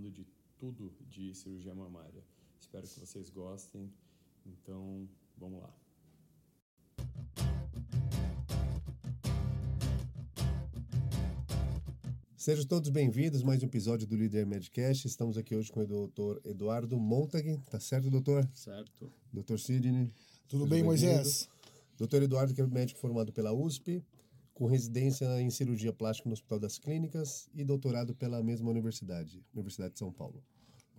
falando de tudo de cirurgia mamária. Espero que vocês gostem. Então, vamos lá. Sejam todos bem-vindos a mais um episódio do Líder Medcast. Estamos aqui hoje com o doutor Eduardo Montag. Tá certo, doutor? Certo. Doutor Sidney. Tudo bem, Moisés? Doutor Eduardo, que é médico formado pela USP, com residência em cirurgia plástica no Hospital das Clínicas e doutorado pela mesma universidade, Universidade de São Paulo.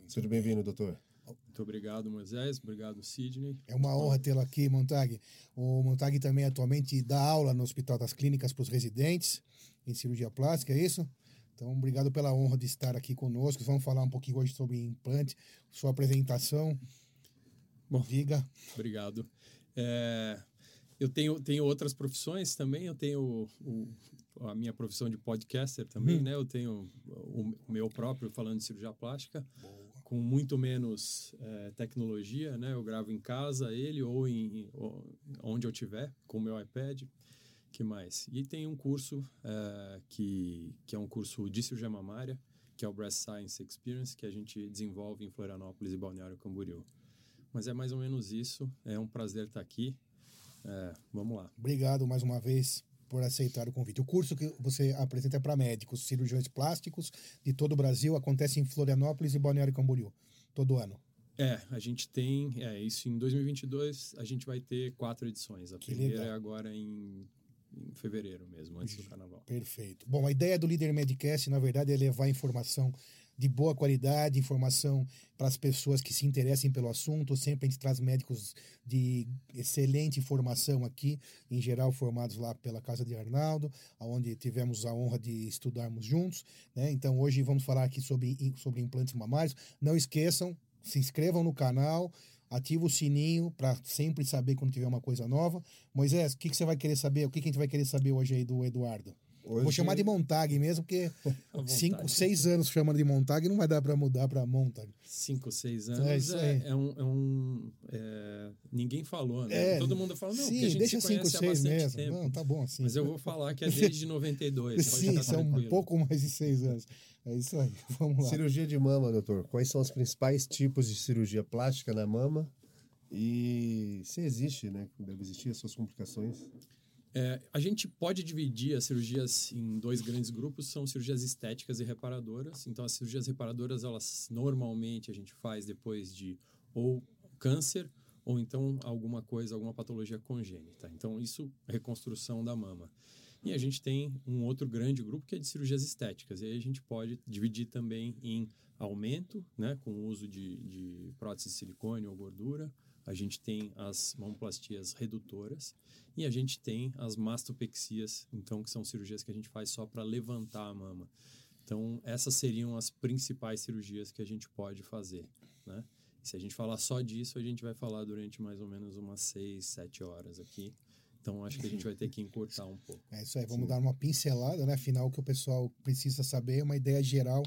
Seja bem-vindo, doutor. Muito obrigado, Moisés. Obrigado, Sidney. É uma honra tê-lo aqui, Montag. O Montag também atualmente dá aula no Hospital das Clínicas para os residentes em cirurgia plástica, é isso? Então, obrigado pela honra de estar aqui conosco. Vamos falar um pouquinho hoje sobre implante, sua apresentação. Bom, diga. Obrigado. É, eu tenho, tenho outras profissões também. Eu tenho o, a minha profissão de podcaster também, hum. né? Eu tenho o, o, meu próprio falando de cirurgia plástica, Boa. com muito menos é, tecnologia, né? Eu gravo em casa ele ou em ou, onde eu tiver com o meu iPad que mais? E tem um curso é, que, que é um curso de cirurgia mamária, que é o Breast Science Experience, que a gente desenvolve em Florianópolis e Balneário Camboriú. Mas é mais ou menos isso. É um prazer estar aqui. É, vamos lá. Obrigado mais uma vez por aceitar o convite. O curso que você apresenta é para médicos, cirurgiões plásticos de todo o Brasil, acontece em Florianópolis e Balneário Camboriú, todo ano. É, a gente tem, é isso em 2022, a gente vai ter quatro edições. A que primeira legal. é agora em em fevereiro mesmo, antes do carnaval. Perfeito. Bom, a ideia do Líder Medcast, na verdade, é levar informação de boa qualidade, informação para as pessoas que se interessem pelo assunto. Sempre a gente traz médicos de excelente formação aqui, em geral formados lá pela Casa de Arnaldo, onde tivemos a honra de estudarmos juntos. Né? Então, hoje vamos falar aqui sobre, sobre implantes mamários. Não esqueçam, se inscrevam no canal, ativa o sininho para sempre saber quando tiver uma coisa nova. Moisés, o que, que você vai querer saber? O que, que a gente vai querer saber hoje aí do Eduardo? Hoje... Vou chamar de Montag mesmo, porque cinco, seis anos chamando de Montag não vai dar para mudar para Montag. Cinco, seis anos é, é, é um. É um é... Ninguém falou, né? É, Todo mundo fala, não, sim, deixa cinco, seis mesmo. Tempo. Não, tá bom assim. Mas eu vou falar que é desde 92. sim, são um pouco mais de seis anos. É isso aí, vamos lá. Cirurgia de mama, doutor. Quais são os principais tipos de cirurgia plástica na mama? E se existe, né? Deve existir as suas complicações. É, a gente pode dividir as cirurgias em dois grandes grupos, são cirurgias estéticas e reparadoras. Então, as cirurgias reparadoras, elas normalmente a gente faz depois de ou câncer ou então alguma coisa, alguma patologia congênita. Então, isso reconstrução da mama. E a gente tem um outro grande grupo que é de cirurgias estéticas. E aí a gente pode dividir também em aumento, né, com o uso de, de prótese de silicone ou gordura, a gente tem as mamoplastias redutoras e a gente tem as mastopexias, então que são cirurgias que a gente faz só para levantar a mama. Então, essas seriam as principais cirurgias que a gente pode fazer, né? se a gente falar só disso, a gente vai falar durante mais ou menos umas 6, 7 horas aqui. Então, acho que a gente vai ter que encurtar um pouco. É isso aí, vamos Sim. dar uma pincelada, né? Afinal, o que o pessoal precisa saber é uma ideia geral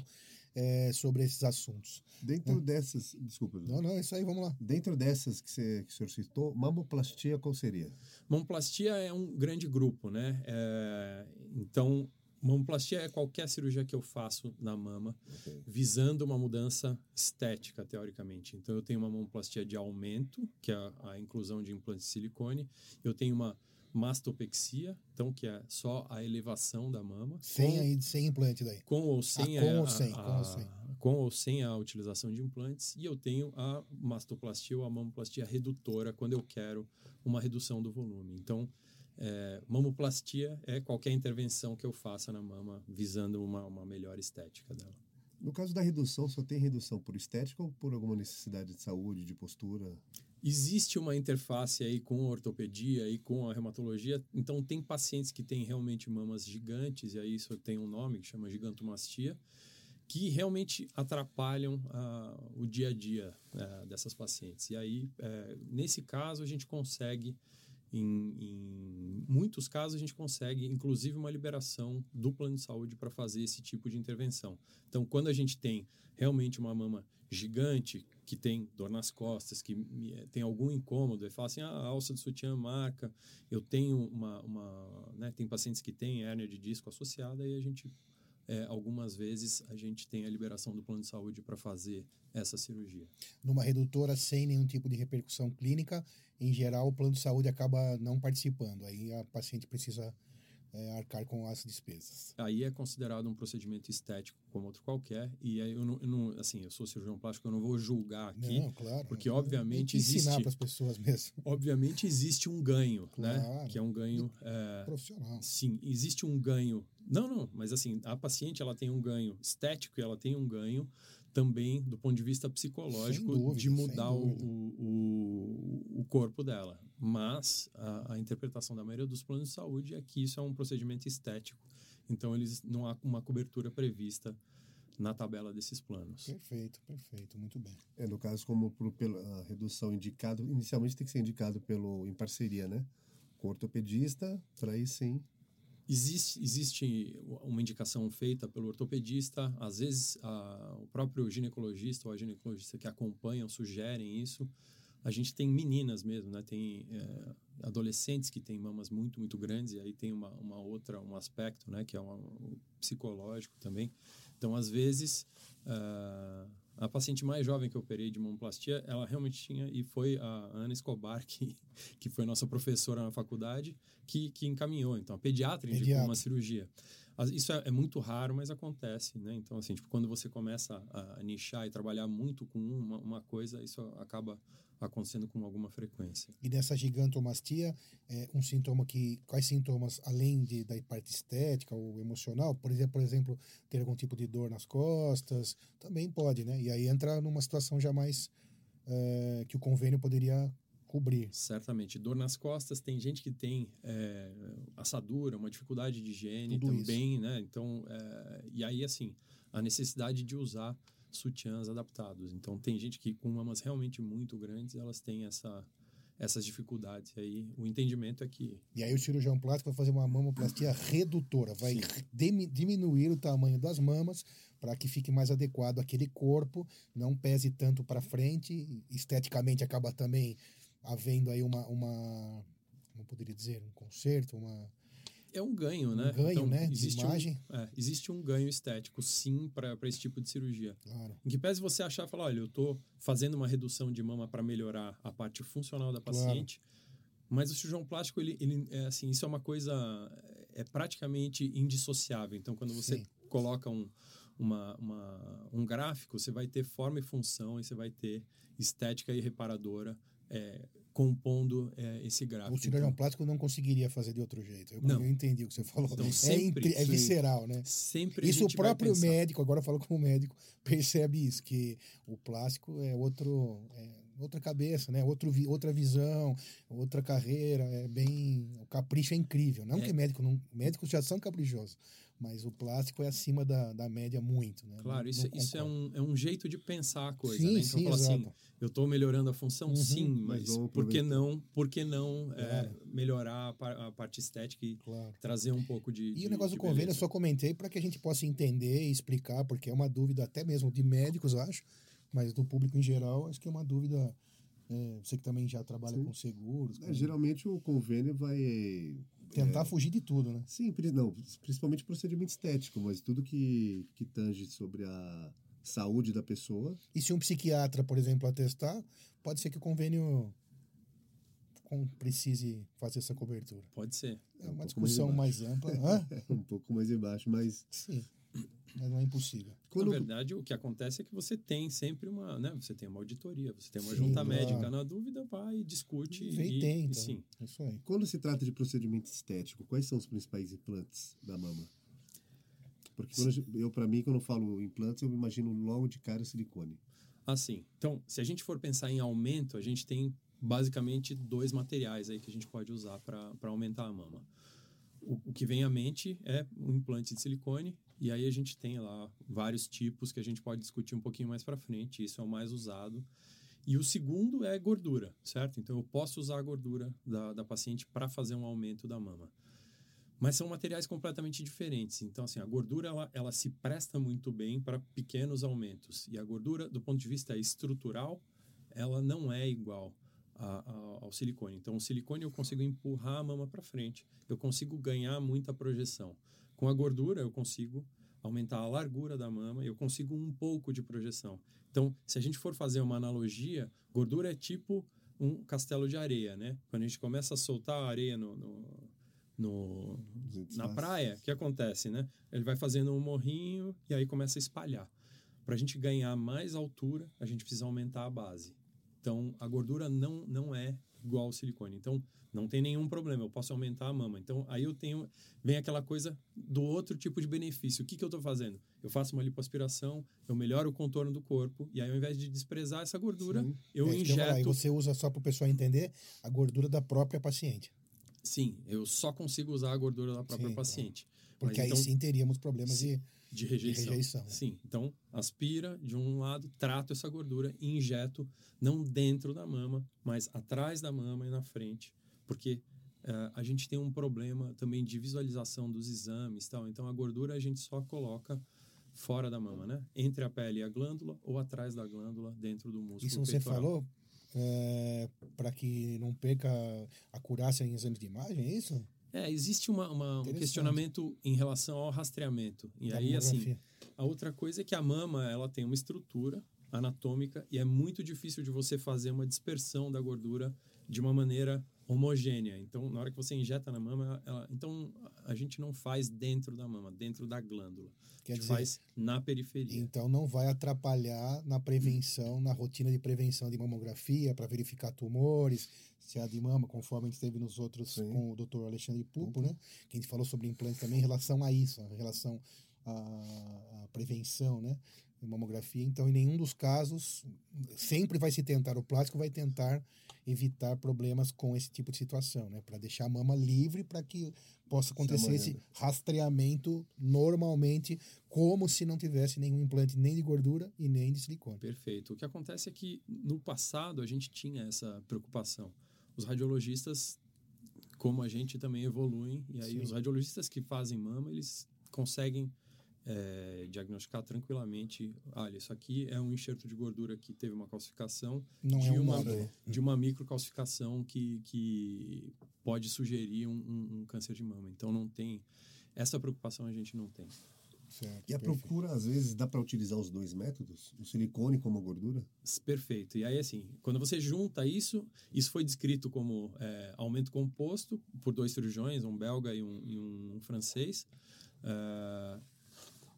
é, sobre esses assuntos. Dentro dessas, desculpa. Não, não, é isso aí, vamos lá. Dentro dessas que, você, que o senhor citou, mamoplastia qual seria? Mamoplastia é um grande grupo, né? É, então, mamoplastia é qualquer cirurgia que eu faço na mama, okay. visando uma mudança estética, teoricamente. Então, eu tenho uma mamoplastia de aumento, que é a, a inclusão de implante de silicone. Eu tenho uma mastopexia, então que é só a elevação da mama. Sem, com, sem implante daí. Com ou sem, ah, com, a, ou sem, a, com, ou sem. com ou sem a utilização de implantes. E eu tenho a mastoplastia ou a mamoplastia redutora, quando eu quero uma redução do volume. Então, é, mamoplastia é qualquer intervenção que eu faça na mama visando uma, uma melhor estética dela. No caso da redução, só tem redução por estética ou por alguma necessidade de saúde, de postura? Existe uma interface aí com a ortopedia e com a reumatologia, então tem pacientes que têm realmente mamas gigantes, e aí isso tem um nome que chama gigantomastia, que realmente atrapalham uh, o dia a dia uh, dessas pacientes. E aí, uh, nesse caso, a gente consegue em, em, muitos casos, a gente consegue, inclusive, uma liberação do plano de saúde para fazer esse tipo de intervenção. Então, quando a gente tem realmente uma mama gigante, que tem dor nas costas, que tem algum incômodo, e fala assim: ah, a alça do sutiã marca, eu tenho uma. uma né, tem pacientes que têm hérnia de disco associada, e a gente é, algumas vezes a gente tem a liberação do plano de saúde para fazer essa cirurgia. Numa redutora sem nenhum tipo de repercussão clínica, em geral, o plano de saúde acaba não participando. Aí a paciente precisa é, arcar com as despesas. Aí é considerado um procedimento estético como outro qualquer. E aí eu não, eu não assim, eu sou cirurgião plástico, eu não vou julgar aqui. Não, claro. Porque, obviamente, ensinar existe- para as pessoas mesmo. Obviamente existe um ganho, né? Claro. Que é um ganho. é, Profissional. Sim, existe um ganho. Não, não, mas assim, a paciente ela tem um ganho estético e ela tem um ganho também do ponto de vista psicológico dúvida, de mudar o, o, o corpo dela. Mas a, a interpretação da maioria dos planos de saúde é que isso é um procedimento estético. Então, eles não há uma cobertura prevista na tabela desses planos. Perfeito, perfeito, muito bem. É, no caso, como pro, pela redução indicado, inicialmente tem que ser indicado pelo, em parceria, né? Com o ortopedista, para aí sim. Existe, existe uma indicação feita pelo ortopedista, às vezes a, o próprio ginecologista ou a ginecologista que acompanham sugerem isso. A gente tem meninas mesmo, né? Tem é, adolescentes que têm mamas muito, muito grandes e aí tem uma, uma outra, um aspecto, né? Que é uma- o psicológico também. Então, às vezes, ah, a paciente mais jovem que eu operei de mamoplastia, ela realmente tinha, e foi a Ana Escobar, que, que foi nossa professora na faculdade, que, que encaminhou. Então, a pediatra indicou Pediatra. uma cirurgia. Isso é, é muito raro, mas acontece, né? Então, assim, tipo, quando você começa a, a nichar e trabalhar muito com uma, uma coisa, isso acaba acontecendo com alguma frequência. E nessa gigantomastia, é um sintoma que. Quais sintomas, além de, da parte estética ou emocional? Por exemplo, por exemplo, ter algum tipo de dor nas costas, também pode, né? E aí entra numa situação já mais é, que o convênio poderia cobrir. Certamente. Dor nas costas, tem gente que tem é, assadura, uma dificuldade de higiene Tudo também, né? Então, é, e aí, assim, a necessidade de usar sutiãs adaptados. Então, tem gente que com mamas realmente muito grandes, elas têm essa, essas dificuldades. E aí, o entendimento é que E aí o cirurgião plástico vai fazer uma mamoplastia redutora, vai diminuir o tamanho das mamas para que fique mais adequado àquele corpo, não pese tanto para frente, esteticamente acaba também havendo aí uma, uma como poderia dizer, um conserto, uma é um ganho, né? ganho, né, de Existe imagem. Um, é, existe um ganho estético, sim, para esse tipo de cirurgia. claro, Em que pese você achar, falar, olha, eu estou fazendo uma redução de mama para melhorar a parte funcional da Claro. paciente, mas o cirurgião plástico, ele, ele é assim, isso é uma coisa, é praticamente indissociável. Então, quando você Sim. coloca um, uma, uma- um gráfico, você vai ter forma e função e você vai ter estética e reparadora é, compondo é, esse gráfico. o cirurgião Então, plástico não conseguiria fazer de outro jeito. Eu, Não. eu entendi o que você falou. Então, é, sempre- é sim. visceral, né? sempre Isso o próprio médico, agora eu falo como médico, percebe isso, que o plástico é outro é outra cabeça, né? Outro, vi- outra visão, outra carreira, é bem, o capricho é incrível. Não É. que médico não, médicos já são caprichosos, mas o plástico é acima da, da média muito, né? Claro, Não- isso, não isso é, um, é um jeito de pensar a coisa, Sim, né? Então, sim, assim, eu estou melhorando a função, Uhum. sim, Mas por que não, por que não é, Claro. melhorar a, a parte estética e Claro. trazer um pouco de E de- o negócio do convênio eu só comentei para que a gente possa entender e explicar, porque é uma dúvida até mesmo de médicos, eu acho, mas do público em geral, acho que é uma dúvida. é, você que também já trabalha Sim. com seguros, É, com- geralmente o convênio vai. tentar fugir de tudo, né? Sim, não, principalmente procedimento estético, mas tudo que, que tange sobre a saúde da pessoa. E se um psiquiatra, por exemplo, atestar, pode ser que o convênio com- precise fazer essa cobertura. Pode ser. É um uma discussão mais mais ampla. Hã? um pouco mais embaixo, mas Sim, mas não é impossível. quando Na verdade, o que acontece é que você tem sempre uma, né? Você tem uma auditoria, você tem uma Sim, junta claro. médica na dúvida, vai, discute Vem e, tem, e sim. É Isso aí. Quando se trata de procedimento estético, quais são os principais implantes da mama? Porque gente- eu, para mim, quando eu falo implantes, eu imagino logo de cara silicone. Assim, então, se a gente for pensar em aumento, a gente tem basicamente dois materiais aí que a gente pode usar para aumentar a mama. O, o que vem à mente é o implante de silicone, e aí a gente tem lá vários tipos que a gente pode discutir um pouquinho mais para frente, isso é o mais usado. E o segundo é gordura, certo? Então eu posso usar a gordura da, da paciente para fazer um aumento da mama. Mas são materiais completamente diferentes. Então, assim, a gordura ela, ela se presta muito bem para pequenos aumentos. E a gordura, do ponto de vista estrutural, ela não é igual a- a- ao silicone. Então, o silicone eu consigo empurrar a mama para frente, eu consigo ganhar muita projeção. Com a gordura, eu consigo aumentar a largura da mama e eu consigo um pouco de projeção. Então, se a gente for fazer uma analogia, gordura é tipo um castelo de areia, né? Quando a gente começa a soltar a areia no, no, no na praia, o que acontece, né? Ele vai fazendo um morrinho e aí começa a espalhar. Para a gente ganhar mais altura, a gente precisa aumentar a base. Então, a gordura não, não é igual ao silicone. Então, não tem nenhum problema, eu posso aumentar a mama. Então, aí eu tenho, vem aquela coisa do outro tipo de benefício. O que, que eu estou fazendo? Eu faço uma lipoaspiração, eu melhoro o contorno do corpo, e aí ao invés de desprezar essa gordura, Sim. eu é, injeto... Aí você usa, só para o pessoal entender, a gordura da própria paciente. Sim, eu só consigo usar a gordura da própria sim, paciente. Porque Mas, aí então, sim teríamos problemas sim, de, de rejeição. De rejeição né? Sim, então aspira de um lado, trato essa gordura e injeto não dentro da mama, mas atrás da mama e na frente, porque uh, a gente tem um problema também de visualização dos exames, tal. Então a gordura a gente só coloca fora da mama, né? Entre a pele e a glândula ou atrás da glândula, dentro do músculo. Isso você falou é, para que não perca a curácia em exames de imagem, é isso? É, existe uma, uma um questionamento em relação ao rastreamento. E da aí, assim, a outra coisa é que a mama ela tem uma estrutura anatômica e é muito difícil de você fazer uma dispersão da gordura de uma maneira homogênea. Então, na hora que você injeta na mama, ela, então a gente não faz dentro da mama, dentro da glândula. Quer a gente dizer, faz na periferia. Então, não vai atrapalhar na prevenção, na rotina de prevenção de mamografia para verificar tumores, se é de mama, conforme a gente teve nos outros Sim. com o Dr. Alexandre Pupo, uhum. né? Que a gente falou sobre implante também em relação a isso, em relação à, à prevenção, né? Mamografia. Então, em nenhum dos casos, sempre vai se tentar, o plástico vai tentar evitar problemas com esse tipo de situação, né? Para deixar a mama livre para que possa acontecer esse rastreamento normalmente, como se não tivesse nenhum implante nem de gordura e nem de silicone. Perfeito. O que acontece é que no passado a gente tinha essa preocupação. Os radiologistas, como a gente, também evoluem, e aí Sim. os radiologistas que fazem mama, eles conseguem é, diagnosticar tranquilamente, olha, isso aqui é um enxerto de gordura que teve uma calcificação Não de, é uma, de uma microcalcificação que, que pode sugerir um, um, um, câncer de mama. Então não tem essa preocupação a gente não tem. Certo, e a perfeito. procura, às vezes, dá para utilizar os dois métodos? O silicone como a gordura? Perfeito. E aí, assim, quando você junta isso, isso foi descrito como é, aumento composto por dois cirurgiões, um belga e um, e um francês. Uh,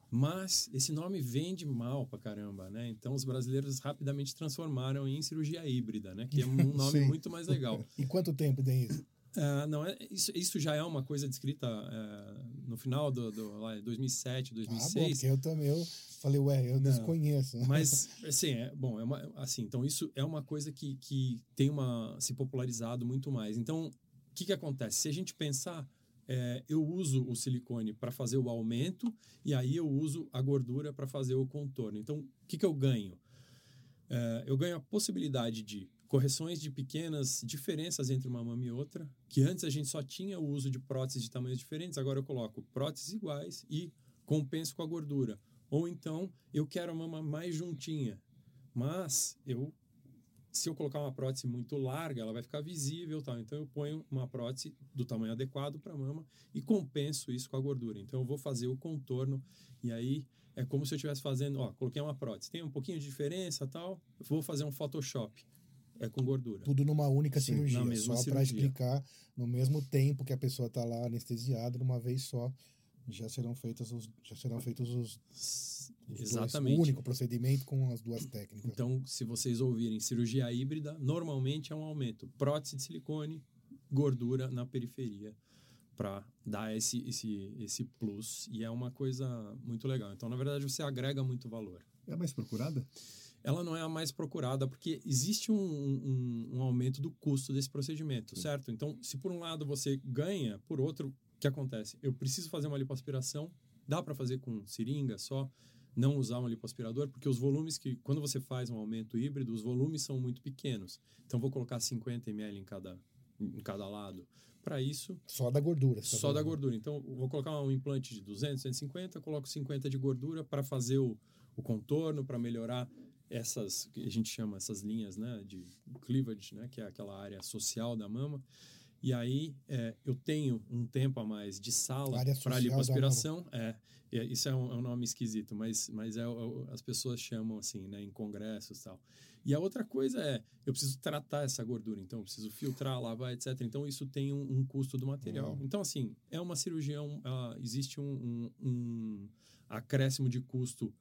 mas esse nome vende mal pra caramba, né? Então os brasileiros rapidamente transformaram em cirurgia híbrida, né? Que é um nome muito mais legal. e quanto tempo tem isso? Uh, não, é, isso, isso já é uma coisa descrita uh, no final do, do lá, 2007, 2006. Ah, bom, porque eu também eu falei, ué, eu não, desconheço. Mas, assim, é, bom, é uma, assim, então isso é uma coisa que, que tem uma, se popularizado muito mais. Então, o que, que acontece? Se a gente pensar é, eu uso o silicone para fazer o aumento e aí eu uso a gordura para fazer o contorno. Então, o que, que eu ganho? É, eu ganho a possibilidade de correções de pequenas diferenças entre uma mama e outra, que antes a gente só tinha o uso de próteses de tamanhos diferentes, agora eu coloco próteses iguais e compenso com a gordura. Ou então, eu quero a mama mais juntinha, mas eu se eu colocar uma prótese muito larga, ela vai ficar visível, tal. Então eu ponho uma prótese do tamanho adequado para a mama e compenso isso com a gordura. Então eu vou fazer o contorno e aí é como se eu estivesse fazendo, ó, coloquei uma prótese, tem um pouquinho de diferença, tal. Vou fazer um Photoshop. É com gordura. Tudo numa única Sim, cirurgia, só para explicar no mesmo tempo que a pessoa está lá anestesiada, numa vez só já serão feitos os já serão feitos os, os exatamente o único procedimento com as duas técnicas. Então, se vocês ouvirem cirurgia híbrida, normalmente é um aumento prótese de silicone, gordura na periferia para dar esse, esse, esse plus e é uma coisa muito legal. Então, na verdade, você agrega muito valor. É a mais procurada? Ela não é a mais procurada porque existe um, um, um aumento do custo desse procedimento, Sim. certo? Então, se por um lado você ganha, por outro o que acontece? Eu preciso fazer uma lipoaspiração, dá para fazer com seringa só, não usar um lipoaspirador, porque os volumes que, quando você faz um aumento híbrido, os volumes são muito pequenos. Então, vou colocar 50 ml em cada, em cada lado. Para isso. Só da gordura. Só, só da gordura. Então, vou colocar um implante de 200, 150, coloco 50 de gordura para fazer o, o contorno, para melhorar essas, que a gente chama essas linhas né, de cleavage, né, que é aquela área social da mama. E aí é, eu tenho um tempo a mais de sala para lipoaspiração. É, é, isso é um, é um nome esquisito, mas, mas é, as pessoas chamam assim, né, em congressos e tal. E a outra coisa é, eu preciso tratar essa gordura, então eu preciso filtrar, lavar, etc. Então isso tem um, um custo do material. Uau. Então assim, é uma cirurgião, ah, existe um, um, acréscimo de custo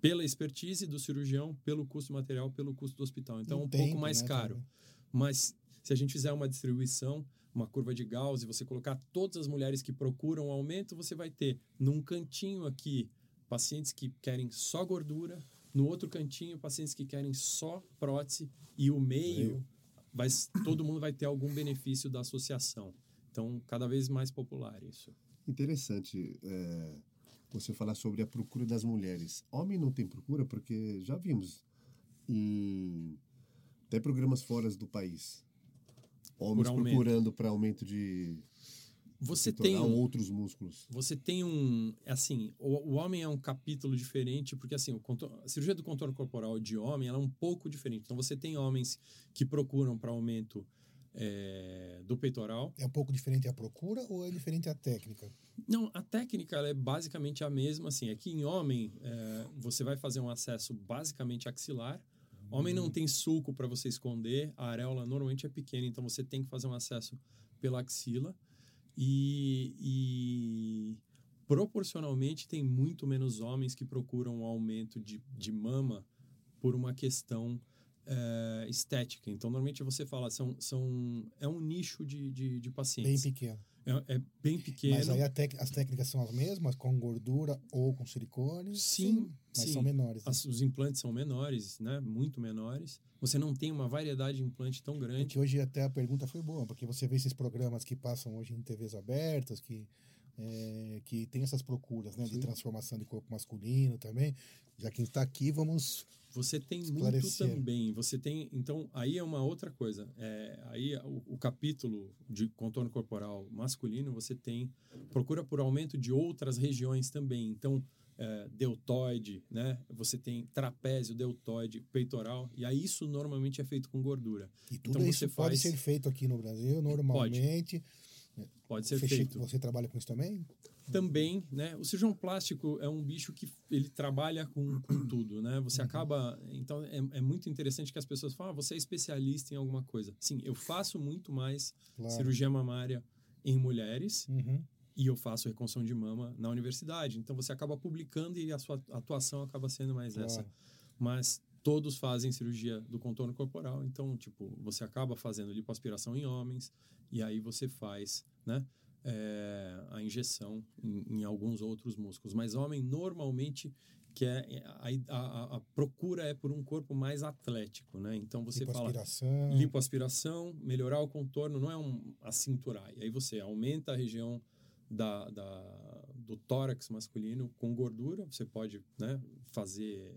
pela expertise do cirurgião, pelo custo do material, pelo custo do hospital. Então é um pouco mais né, caro. também. Mas se a gente fizer uma distribuição, uma curva de Gauss, e você colocar todas as mulheres que procuram aumento, você vai ter num cantinho aqui pacientes que querem só gordura, no outro cantinho pacientes que querem só prótese e o meio vai todo mundo vai ter algum benefício da associação. Então, cada vez mais popular isso. Interessante é, você falar sobre a procura das mulheres. Homem não tem procura porque já vimos em até programas fora do país. Homens aumento. procurando para aumento de Você tem outros músculos. Você tem um. Assim, o, o homem é um capítulo diferente, porque assim, o contor- a cirurgia do contorno corporal de homem ela é um pouco diferente. Então, você tem homens que procuram para aumento é, do peitoral. É um pouco diferente a procura ou é diferente a técnica? Não, a técnica ela é basicamente a mesma. Assim, aqui em homem, é, você vai fazer um acesso basicamente axilar. Homem não tem sulco para você esconder, a areola normalmente é pequena, então você tem que fazer um acesso pela axila. E, e proporcionalmente tem muito menos homens que procuram um aumento de, de mama por uma questão é, estética. Então, normalmente você fala, são, são, é um nicho de, de, de Bem pacientes. pequeno. É, é bem pequeno. Mas aí tec- as técnicas são as mesmas, com gordura ou com silicone? Sim, Mas sim. são menores. né? As- os implantes são menores, né? Muito menores. Você não tem uma variedade de implante tão grande. Porque hoje até a pergunta foi boa, porque você vê esses programas que passam hoje em TVs abertas, que, é, que tem essas procuras né, de Sim. transformação de corpo masculino também. Já quem está aqui, vamos. Você tem muito Esclarecer. também. Você tem. Então, aí é uma outra coisa. É, aí o, o capítulo de contorno corporal masculino, você tem. Procura por aumento de outras regiões também. Então, é, deltoide, né? Você tem trapézio, deltoide, peitoral. E aí isso normalmente é feito com gordura. E tudo Então isso você pode ser feito aqui no Brasil, normalmente. Pode ser Fechei- feito. Você trabalha com isso também? também, né? O cirurgião plástico é um bicho que ele trabalha com, com tudo, né? Você acaba, então é, é muito interessante que as pessoas falam, ah, você é especialista em alguma coisa. Sim, eu faço muito mais Claro. cirurgia mamária em mulheres Uhum. e eu faço reconstrução de mama na universidade. Então você acaba publicando e a sua atuação acaba sendo mais Claro. essa. Mas todos fazem cirurgia do contorno corporal, então tipo você acaba fazendo lipoaspiração em homens e aí você faz, né? é, a injeção em, em alguns outros músculos. Mas homem normalmente quer a, a, a procura é por um corpo mais atlético, né? Então você fala Lipoaspiração. lipoaspiração, melhorar o contorno, não é um acinturar. E aí você aumenta a região da, da- do tórax masculino com gordura, você pode né, fazer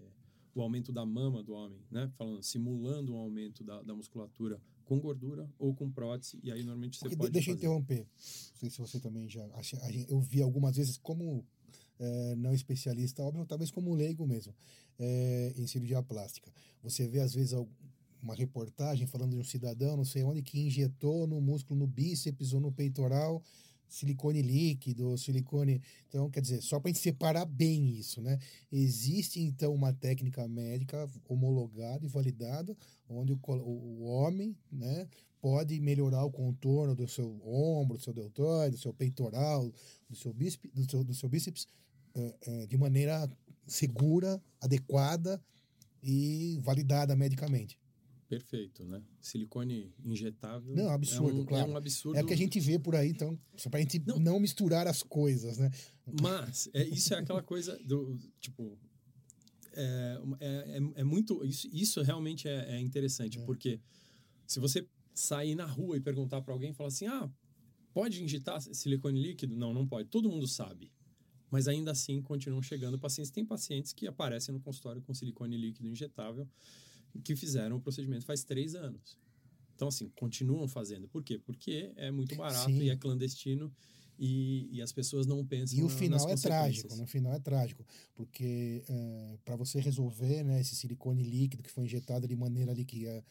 o aumento da mama do homem, né? Falando, simulando um aumento da, da musculatura com gordura ou com prótese, e aí normalmente você Porque de- pode deixa eu interromper. Não sei se você também já. Eu vi algumas vezes como é, não especialista, óbvio, talvez como leigo mesmo, é, em cirurgia plástica. Você vê, às vezes, uma reportagem falando de um cidadão, não sei onde, que injetou no músculo, no bíceps ou no peitoral, silicone líquido, silicone. Então, quer dizer, só para a gente separar bem isso, né? Existe, então, uma técnica médica homologada e validada, onde o, o homem, né, pode melhorar o contorno do seu ombro, do seu deltoide, do seu peitoral, do seu bíceps, do seu, do seu bíceps eh, eh, de maneira segura, adequada e validada medicamente. Perfeito, né? Silicone injetável. Não, absurdo, é um, claro. É um absurdo. É o que a gente vê por aí, então, só para a gente Não. não. misturar as coisas, né? Mas é, isso é aquela coisa do tipo é, é, é, é muito isso, isso realmente é, é interessante porque se você sair na rua e perguntar para alguém falar assim ah pode injetar silicone líquido não não pode todo mundo sabe mas ainda assim continuam chegando pacientes tem pacientes que aparecem no consultório com silicone líquido injetável que fizeram o procedimento faz três anos então assim continuam fazendo por quê porque é muito barato Sim. e é clandestino e, e as pessoas não pensam E o na- final é trágico, no final é trágico, porque para você resolver né, esse silicone líquido que foi injetado de maneira ali que é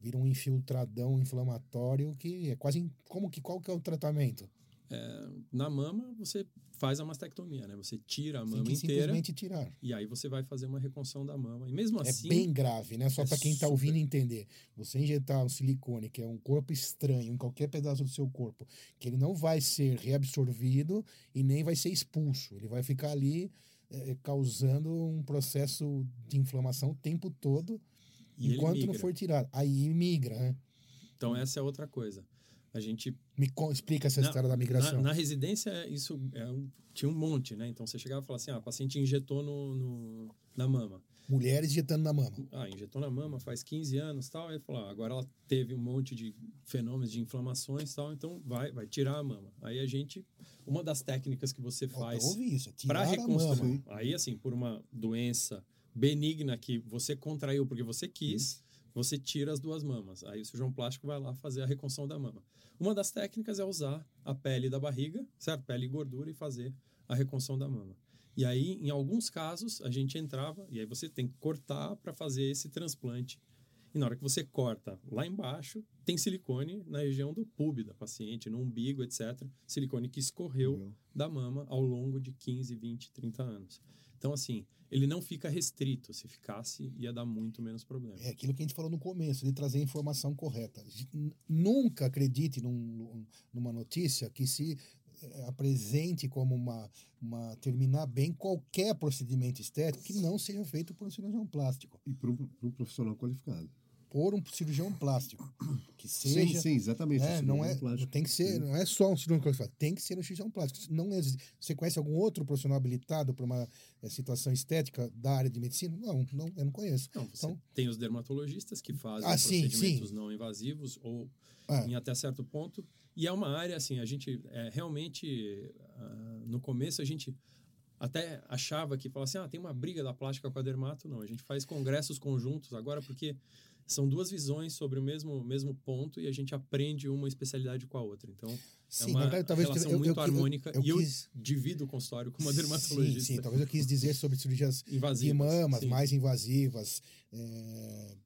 vira um infiltradão inflamatório que é quase. Como que, qual que é o tratamento? É, na mama, você faz a mastectomia, né? Você tira a mama que inteira simplesmente tirar. e aí você vai fazer uma reconção da mama. E mesmo É assim, bem grave, né? Só é para quem está super. ouvindo entender. Você injetar um silicone, que é um corpo estranho, em qualquer pedaço do seu corpo, que ele não vai ser reabsorvido e nem vai ser expulso. Ele vai ficar ali eh, causando um processo de inflamação o tempo todo, e enquanto não for tirado. Aí migra, né? Então essa é outra coisa. A gente Me explica essa Na- história da migração. Na, na residência, isso é um- tinha um monte, né? Então você chegava e falava assim: ah, o paciente injetou no, no- na mama. Mulheres injetando na mama. Ah, injetou na mama faz 15 anos tal. Aí falou: ah, agora ela teve um monte de fenômenos de inflamações tal, então vai, vai tirar a mama. Aí a gente. Uma das técnicas que você faz isso, é para a mama. reconstruir. Aí, assim, por uma doença benigna que você contraiu porque você quis, você tira as duas mamas. Aí o cirurgião plástico vai lá fazer a reconstrução da mama. Uma das técnicas é usar a pele da barriga, certo? Pele e gordura e fazer a reconstrução da mama. E aí, em alguns casos, a gente entrava e aí você tem que cortar para fazer esse transplante. E na hora que você corta lá embaixo, tem silicone na região do pub da paciente, no umbigo, etc. Silicone que escorreu Meu. da mama ao longo de 15, 20, 30 anos. Então, assim, ele não fica restrito. Se ficasse, ia dar muito menos problema. É aquilo que a gente falou no começo, de trazer a informação correta. Nunca acredite num- numa notícia que se eh, apresente como uma, uma terminar bem qualquer procedimento estético que não seja feito por um cirurgião plástico. E para um profissional qualificado. Por um cirurgião plástico. Que Sim, seja. sim, exatamente. É, Esse não é, plástico. tem que ser, não é só um cirurgião qualificado, tem que ser um cirurgião plástico. Não existe- você conhece algum outro profissional habilitado para uma eh, situação estética da área de medicina? Não, não eu não conheço. Não, você Então- tem os dermatologistas que fazem Ah, sim, procedimentos sim. não invasivos ou Ah. em até certo ponto. E é uma área, assim, a gente é, realmente, ah, no começo, a gente até achava que falava assim, ah, tem uma briga da plástica com a dermato. Não, a gente faz congressos conjuntos agora porque são duas visões sobre o mesmo, mesmo ponto e a gente aprende uma especialidade com a outra. Então, Sim, é uma verdade, talvez relação eu- eu- muito eu- harmônica. eu e eu quis- divido o consultório com uma Sim, dermatologista sim, talvez eu quis dizer sobre cirurgias de invasiva. mamas mais invasivas é,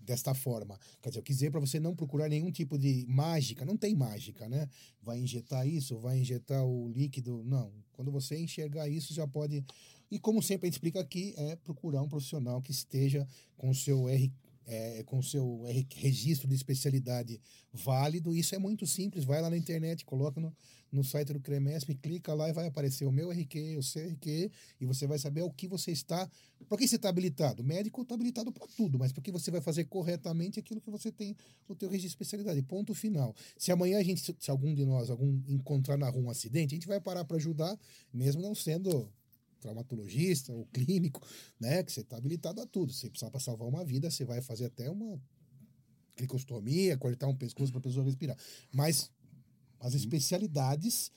desta forma. Quer dizer, eu quis dizer para você não procurar nenhum tipo de mágica. Não tem mágica, né? Vai injetar isso, vai injetar o líquido. Não. Quando você enxergar isso, já pode. E como sempre a gente explica aqui, é procurar um profissional que esteja com o seu R. é, com o seu registro de especialidade válido, isso é muito simples. Vai lá na internet, coloca no, no site do Cremesp, clica lá e vai aparecer o meu RQ, o seu RQ, e você vai saber o que você está. Para que você está habilitado? O médico está habilitado para tudo, mas porque você vai fazer corretamente aquilo que você tem no teu registro de especialidade. Ponto final. Se amanhã a gente, se algum de nós algum encontrar na rua um acidente, a gente vai parar para ajudar, mesmo não sendo traumatologista ou clínico, né? Que você está habilitado a tudo. Se precisar para salvar uma vida, você vai fazer até uma tricostomia, cortar um pescoço para a pessoa respirar. Mas as especialidades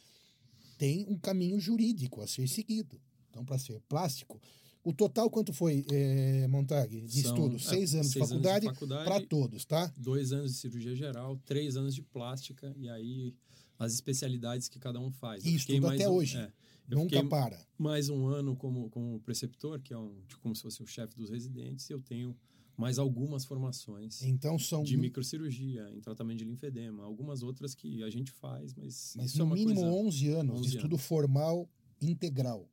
têm um caminho jurídico a ser seguido. Então, para ser plástico, o total quanto foi, eh, Montag, de São, estudo? é, Seis anos de seis faculdade faculdade, para todos, tá? dois anos de cirurgia geral, três anos de plástica e aí as especialidades que cada um faz. E mais até um- hoje. é, eu Nunca para. mais um ano como, como preceptor, que é um, tipo, como se fosse o chefe dos residentes, e eu tenho mais algumas formações Então são de microcirurgia, em tratamento de linfedema, algumas outras que a gente faz, mas, mas no é mínimo coisa... 11 anos 11 de estudo anos. formal integral,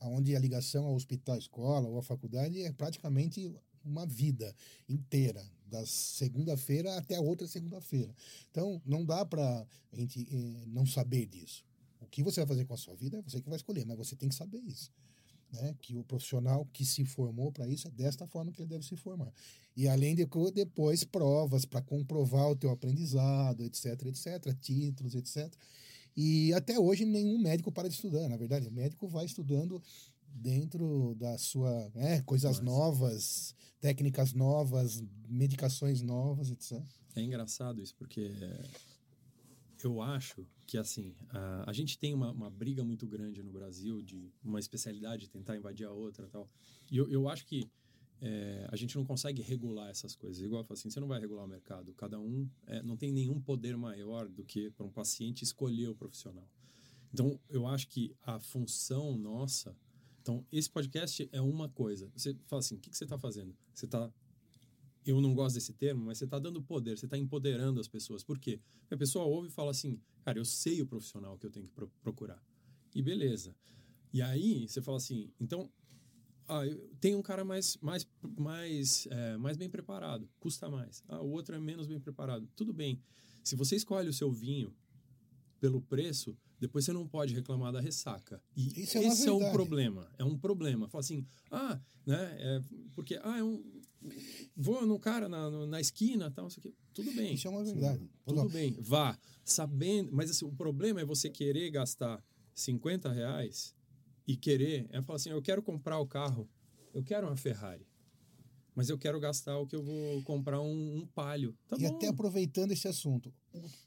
onde a ligação ao hospital, escola ou à faculdade é praticamente uma vida inteira, da segunda-feira até a outra segunda-feira. Então, não dá para a gente eh, não saber disso. O que você vai fazer com a sua vida é você que vai escolher, mas você tem que saber isso. Né? Que o profissional que se formou para isso é desta forma que ele deve se formar. E além de depois provas para comprovar o teu aprendizado, etc, etc, títulos, etc. E até hoje nenhum médico para de estudar, na verdade. O médico vai estudando dentro da sua, né, coisas novas, técnicas novas, medicações novas, etc. É engraçado isso, porque eu acho que, assim, a, a gente tem uma, uma briga muito grande no Brasil de uma especialidade tentar invadir a outra tal. E eu, eu acho que é, a gente não consegue regular essas coisas. Igual assim, você não vai regular o mercado. Cada um é, não tem nenhum poder maior do que para um paciente escolher o profissional. Então, eu acho que a função nossa... Então, esse podcast é uma coisa. Você fala assim, o que, que você está fazendo? Você está eu não gosto desse termo, mas você está dando poder, você está empoderando as pessoas. Por quê? Porque a pessoa ouve e fala assim, cara, eu sei o profissional que eu tenho que pro procurar. E beleza. E aí você fala assim, então ah, tem um cara mais, mais, mais, é, mais bem preparado, custa mais. Ah, o outro é menos bem preparado. Tudo bem. Se você escolhe o seu vinho pelo preço, depois você não pode reclamar da ressaca. E Isso é esse é um verdade. problema. É um problema. Fala assim, ah, né? É porque, ah, é um. Vou no cara na, na esquina tal, isso aqui. Tudo bem. Isso é uma verdade. Tudo bem. Vá. Sabendo. Mas assim, o problema é você querer gastar 50 reais e querer. É falar assim, eu quero comprar o carro, eu quero uma Ferrari. Mas eu quero gastar o que eu vou comprar um, um palio. Tá e bom. até aproveitando esse assunto,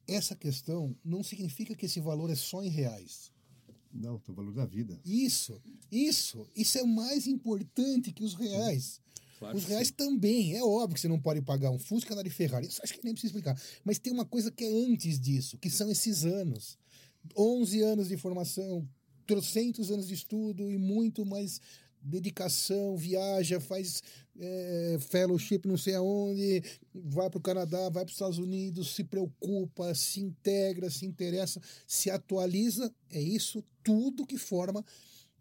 essa questão não significa que esse valor é só em reais. Não, tem o valor da vida. Isso, isso, isso é mais importante que os reais. Claro os reais sim. também. É óbvio que você não pode pagar um Fusca na de Ferrari. Isso acho que nem precisa explicar. Mas tem uma coisa que é antes disso, que são esses anos. 11 anos de formação, trocentos anos de estudo e muito mais dedicação, viaja, faz é, fellowship não sei aonde, vai para o Canadá, vai para os Estados Unidos, se preocupa, se integra, se interessa, se atualiza. É isso tudo que forma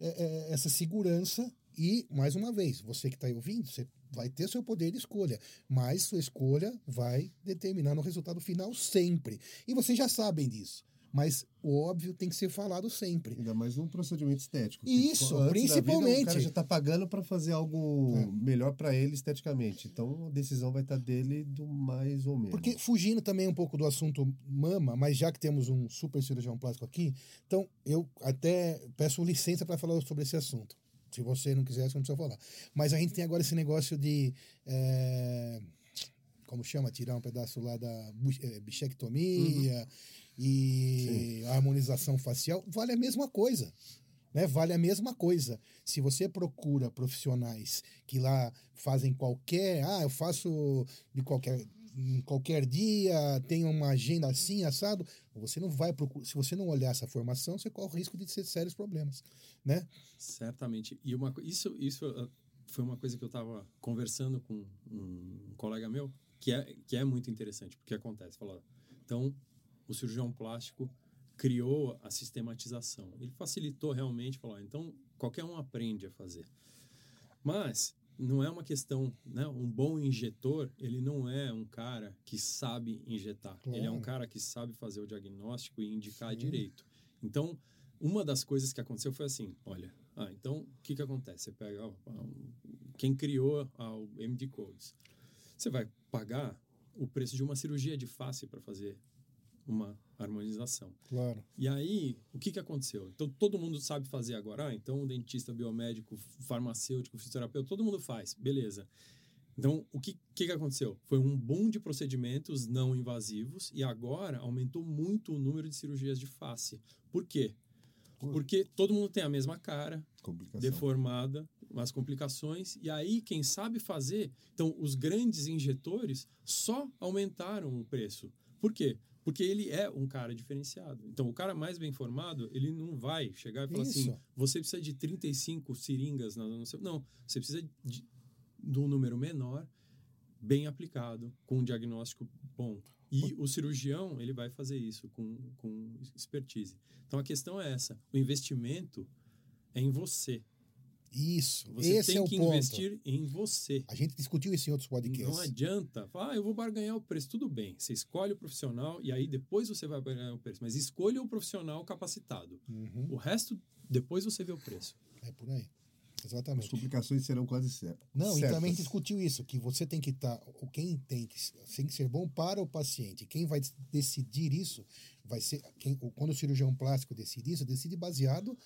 é, é, essa segurança. E, mais uma vez, você que está aí ouvindo, você vai ter seu poder de escolha, mas sua escolha vai determinar no resultado final sempre. E vocês já sabem disso. Mas o óbvio tem que ser falado sempre. Ainda mais um procedimento estético. Isso, da vida, principalmente. o cara já está pagando para fazer algo É. melhor para ele esteticamente. Então a decisão vai estar dele do mais ou menos. Porque fugindo também um pouco do assunto mama, mas já que temos um super cirurgião plástico aqui, então eu até peço licença para falar sobre esse assunto. Se você não quiser, você não precisa falar. Mas a gente tem agora esse negócio de. é, como chama? Tirar um pedaço lá da é, bichectomia e a harmonização facial. Vale a mesma coisa. Né? Vale a mesma coisa. Se você procura profissionais que lá fazem qualquer. Ah, eu faço de qualquer qualquer dia, tem uma agenda assim, assado, você não vai procurar. Se você não olhar essa formação, você corre o risco de ter sérios problemas, né? Certamente. E uma, isso, isso ah, foi uma coisa que eu estava conversando com um colega meu, que é, que é muito interessante, porque acontece. Falou, então, o cirurgião plástico criou a sistematização. Ele facilitou realmente, falou, "Ah, então, qualquer um aprende a fazer. Mas não é uma questão, né? Um bom injetor, ele não é um cara que sabe injetar. Ele é um Claro. cara que sabe fazer o diagnóstico e indicar Sim. direito. Então, uma das coisas que aconteceu foi assim, olha, ah, então o que que acontece? Você pega ó, quem criou a- o MD Codes. Você vai pagar o preço de uma cirurgia de face para fazer uma harmonização. Claro. E aí, o que, que aconteceu? Então, todo mundo sabe fazer agora. Ah, então, o dentista, biomédico, farmacêutico, fisioterapeuta, todo mundo faz. Beleza. Então, o que, que, que aconteceu? Foi um boom de procedimentos não invasivos e agora aumentou muito o número de cirurgias de face. Por quê? Por- Porque todo mundo tem a mesma cara, Complicação. deformada, umas complicações, e aí quem sabe fazer. Então, os grandes injetores só aumentaram o preço. Por quê? Porque ele é um cara diferenciado. Então, o cara mais bem formado, ele não vai chegar e falar assim: Isso. você precisa de 35 seringas. Na. Não, você precisa de, de um número menor, bem aplicado, com um diagnóstico bom. E o cirurgião, ele vai fazer isso com, com expertise. Então, a questão é essa: o investimento é em você. Isso. Você Esse tem é o que ponto. investir em você. A gente discutiu isso em outros podcasts. Não adianta falar, ah, eu vou barganhar o preço. Tudo bem, você escolhe o profissional e aí depois você vai barganhar o preço. Mas escolha o profissional capacitado. Uhum. O resto, depois você vê o preço. É por aí. As Exatamente. complicações serão quase certas. Não, e certas. também a gente discutiu isso, que você tem que estar. o quem tem que, tem que ser bom para o paciente. Quem vai decidir isso vai ser. Quem, quando o cirurgião plástico decide isso, decide baseado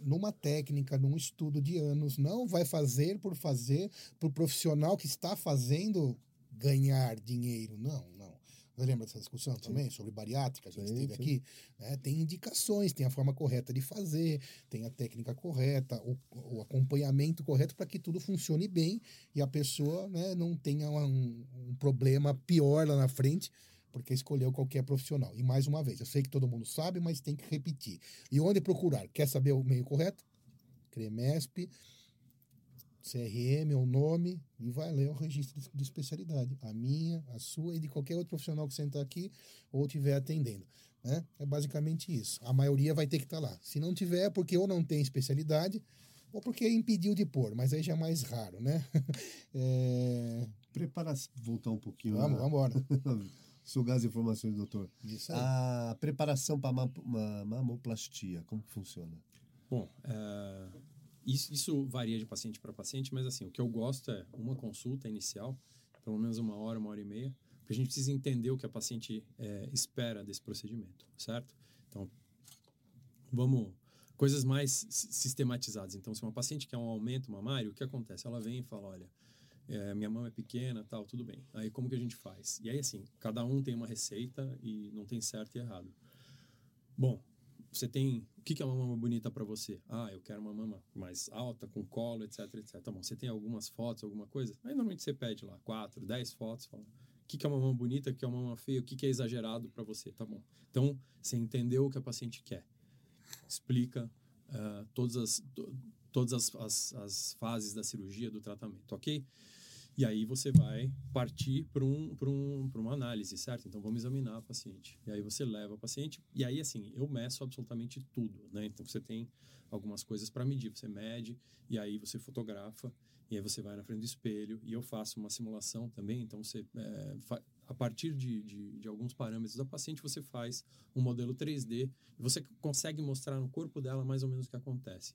numa técnica, num estudo de anos. Não vai fazer por fazer para o profissional que está fazendo ganhar dinheiro. Não, não. Você lembra dessa discussão também sobre bariátrica? A gente Sim, teve sim. aqui. né? Tem indicações, tem a forma correta de fazer, tem a técnica correta, o, o acompanhamento correto para que tudo funcione bem e a pessoa né, não tenha um, um problema pior lá na frente porque escolheu qualquer profissional. E mais uma vez, eu sei que todo mundo sabe, mas tem que repetir. E onde procurar? Quer saber o meio correto? Cremesp, CRM, o nome, e vai ler o registro de, de especialidade. A minha, a sua e de qualquer outro profissional que sentar aqui ou estiver atendendo. Né? É basicamente isso. A maioria vai ter que estar tá lá. Se não tiver, é porque ou não tem especialidade ou porque impediu de pôr, mas aí já é mais raro, né? é... Prepara, voltar um pouquinho. Vamos, vamos embora. Sugar as informações, doutor. Isso aí. A preparação para uma mamoplastia, como que funciona? Bom, é, isso, isso, varia de paciente para paciente, mas assim, o que eu gosto é uma consulta inicial, pelo menos uma hora, uma hora e meia, porque a gente precisa entender o que a paciente é, espera desse procedimento, certo? Então, vamos coisas mais sistematizadas. Então, se uma paciente quer um aumento mamário, o que acontece? Ela vem e fala, olha, é, minha mão é pequena, tal, tudo bem. Aí como que a gente faz? E aí assim, cada um tem uma receita e não tem certo e errado. Bom, você tem o que é uma mama bonita para você? Ah, eu quero uma mama mais alta, com colo, etc, etc. Tá bom. Você tem algumas fotos, alguma coisa? Aí normalmente você pede lá quatro, dez fotos, fala o que é uma mama bonita, o que é uma mama feia, o que é exagerado para você, tá bom? Então você entendeu o que a paciente quer, explica uh, todas as to, todas as, as, as fases da cirurgia, do tratamento, ok? E aí você vai partir para um, um, uma análise, certo? Então vamos examinar a paciente. E aí você leva a paciente. E aí, assim, eu meço absolutamente tudo, né? Então você tem algumas coisas para medir. Você mede, e aí você fotografa, e aí você vai na frente do espelho. E eu faço uma simulação também. Então você, é, a partir de, de, de, alguns parâmetros da paciente, você faz um modelo 3D. E você consegue mostrar no corpo dela mais ou menos o que acontece.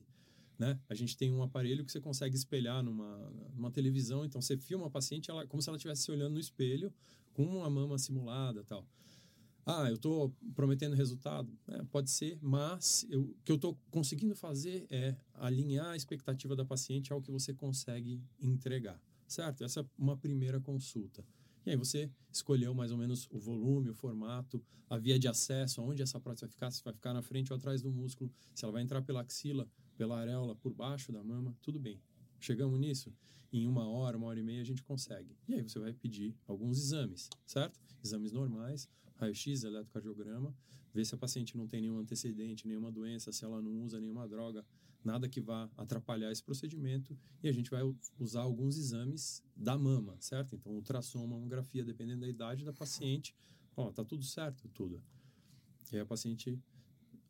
Né? A gente tem um aparelho que você consegue espelhar numa, numa televisão, então você filma a paciente ela, como se ela estivesse se olhando no espelho com uma mama simulada tal. Ah, eu estou prometendo resultado? É, pode ser, mas eu, o que eu estou conseguindo fazer é alinhar a expectativa da paciente ao que você consegue entregar, certo? Essa é uma primeira consulta. E aí você escolheu mais ou menos o volume, o formato, a via de acesso, aonde essa prótese vai ficar, se vai ficar na frente ou atrás do músculo, se ela vai entrar pela axila, pela areola, por baixo da mama, tudo bem. Chegamos nisso? Em uma hora, uma hora e meia a gente consegue. E aí você vai pedir alguns exames, certo? Exames normais, raio-x, eletrocardiograma, ver se a paciente não tem nenhum antecedente, nenhuma doença, se ela não usa nenhuma droga, nada que vá atrapalhar esse procedimento. E a gente vai usar alguns exames da mama, certo? Então, ultrassom, mamografia, dependendo da idade da paciente. Ó, tá tudo certo? Tudo. E aí a paciente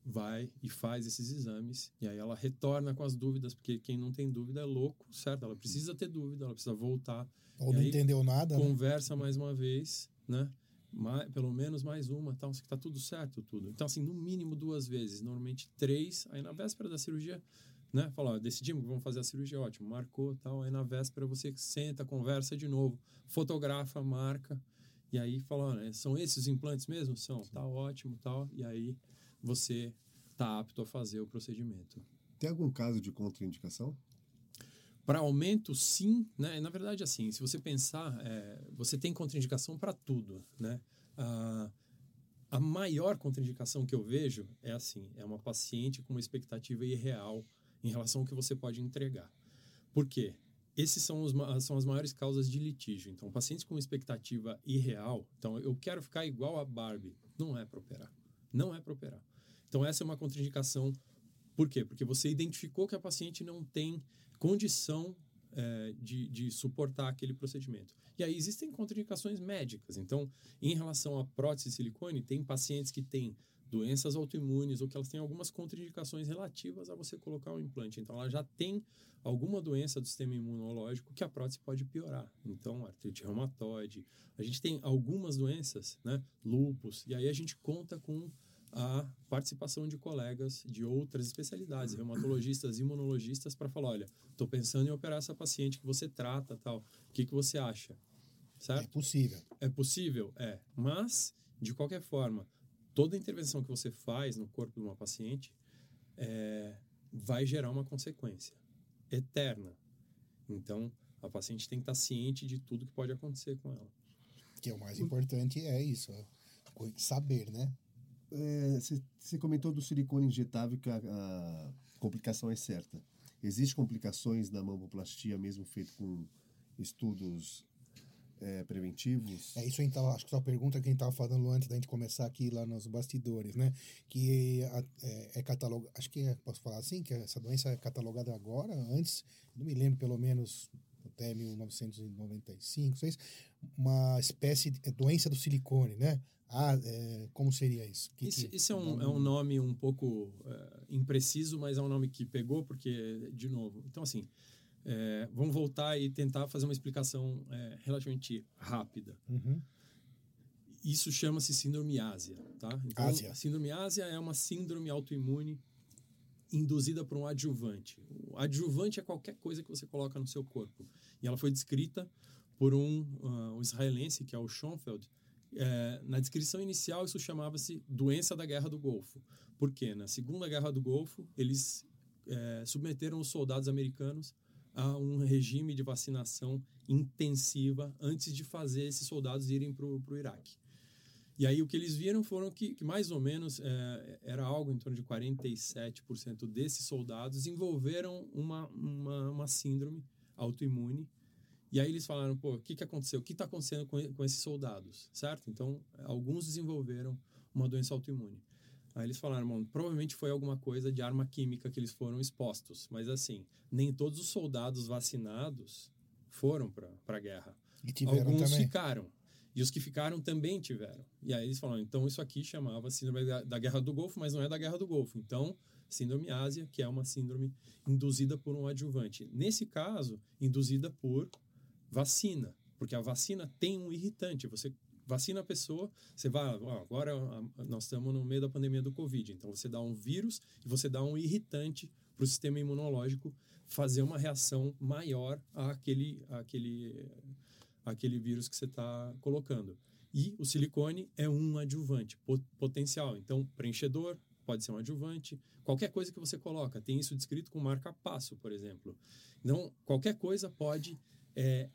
vai e faz esses exames e aí ela retorna com as dúvidas, porque quem não tem dúvida é louco, certo? Ela precisa ter dúvida, ela precisa voltar. Ou não entendeu nada. Né? Conversa né? mais uma vez, né? Mais, pelo menos mais uma, tal, que tá tudo certo, tudo. Então, assim, no mínimo duas vezes, normalmente três. Aí na véspera da cirurgia, né? Fala, ó, decidimos que vamos fazer a cirurgia, ótimo, marcou, tal. Aí na véspera você senta, conversa de novo, fotografa, marca. E aí fala, né, são esses implantes mesmo? São, Sim. tá ótimo, tal. E aí você está apto a fazer o procedimento. Tem algum caso de contraindicação? Para aumento, sim. Né? Na verdade, assim, se você pensar, é, você tem contraindicação para tudo. Né? A, a maior contraindicação que eu vejo é assim, é uma paciente com uma expectativa irreal em relação ao que você pode entregar. Por quê? Esses são, os, são as maiores causas de litígio. Então, pacientes com expectativa irreal, então eu quero ficar igual a Barbie, não é para operar. Não é para operar. Então, essa é uma contraindicação. Por quê? Porque você identificou que a paciente não tem condição é, de, de suportar aquele procedimento. E aí existem contraindicações médicas. Então, em relação à prótese de silicone, tem pacientes que têm doenças autoimunes ou que elas têm algumas contraindicações relativas a você colocar um implante. Então, ela já tem alguma doença do sistema imunológico que a prótese pode piorar. Então, artrite reumatoide. A gente tem algumas doenças, né? Lúpus. E aí a gente conta com a participação de colegas de outras especialidades, reumatologistas, imunologistas, para falar, olha, estou pensando em operar essa paciente que você trata, tal. O que, que você acha? Certo? É possível. É possível? É. Mas, de qualquer forma, toda intervenção que você faz no corpo de uma paciente é, vai gerar uma consequência eterna. Então, a paciente tem que estar ciente de tudo que pode acontecer com ela. Que é o mais importante é isso, saber, né? Você é, comentou do silicone injetável que a, a, complicação é certa. Existem complicações na mamoplastia, mesmo feito com estudos é, preventivos? É isso então, acho que a pergunta que a gente estava falando antes da gente começar aqui lá nos bastidores, né? Que a- é, é catalogada, acho que é, posso falar assim, que essa doença é catalogada agora, antes, não me lembro pelo menos até 1995, sei, uma espécie de é, doença do silicone, né? Ah, é, como seria isso? Que- Isso, que- isso é, um, é um nome um pouco é, impreciso, mas é um nome que pegou, porque, de novo, então assim, é, vamos voltar e tentar fazer uma explicação é, relativamente rápida. Uhum. Isso chama-se síndrome ásia, tá? Então, Ásia. síndrome ásia é uma síndrome autoimune induzida por um adjuvante. O adjuvante é qualquer coisa que você coloca no seu corpo. E ela foi descrita por um, ah, um israelense, que é o Schoenfeld. É, na descrição inicial, isso chamava-se doença da Guerra do Golfo. Por quê? Na Segunda Guerra do Golfo, eles é, submeteram os soldados americanos a um regime de vacinação intensiva antes de fazer esses soldados irem para o Iraque. E aí o que eles viram foram que, que mais ou menos é, era algo em torno de 47% desses soldados desenvolveram uma, uma, uma síndrome autoimune. E aí eles falaram, pô, o que, que aconteceu? O que está acontecendo com, com esses soldados, certo? Então, alguns desenvolveram uma doença autoimune. Aí eles falaram, mano, provavelmente foi alguma coisa de arma química que eles foram expostos. Mas assim, nem todos os soldados vacinados foram para a guerra. Alguns também. ficaram. E os que ficaram também tiveram. E aí eles falaram, então isso aqui chamava síndrome da, da Guerra do Golfo, mas não é da Guerra do Golfo. Então, síndrome ásia, que é uma síndrome induzida por um adjuvante. Nesse caso, induzida por vacina. Porque a vacina tem um irritante. Você vacina a pessoa, você vai, agora nós estamos no meio da pandemia do Covid, então você dá um vírus e você dá um irritante para o sistema imunológico fazer uma reação maior àquele, àquele, àquele vírus que você está colocando. E o silicone é um adjuvante po- potencial. Então, preenchedor pode ser um adjuvante. Qualquer coisa que você coloca. Tem isso descrito com marca-passo, por exemplo. Então, qualquer coisa pode é,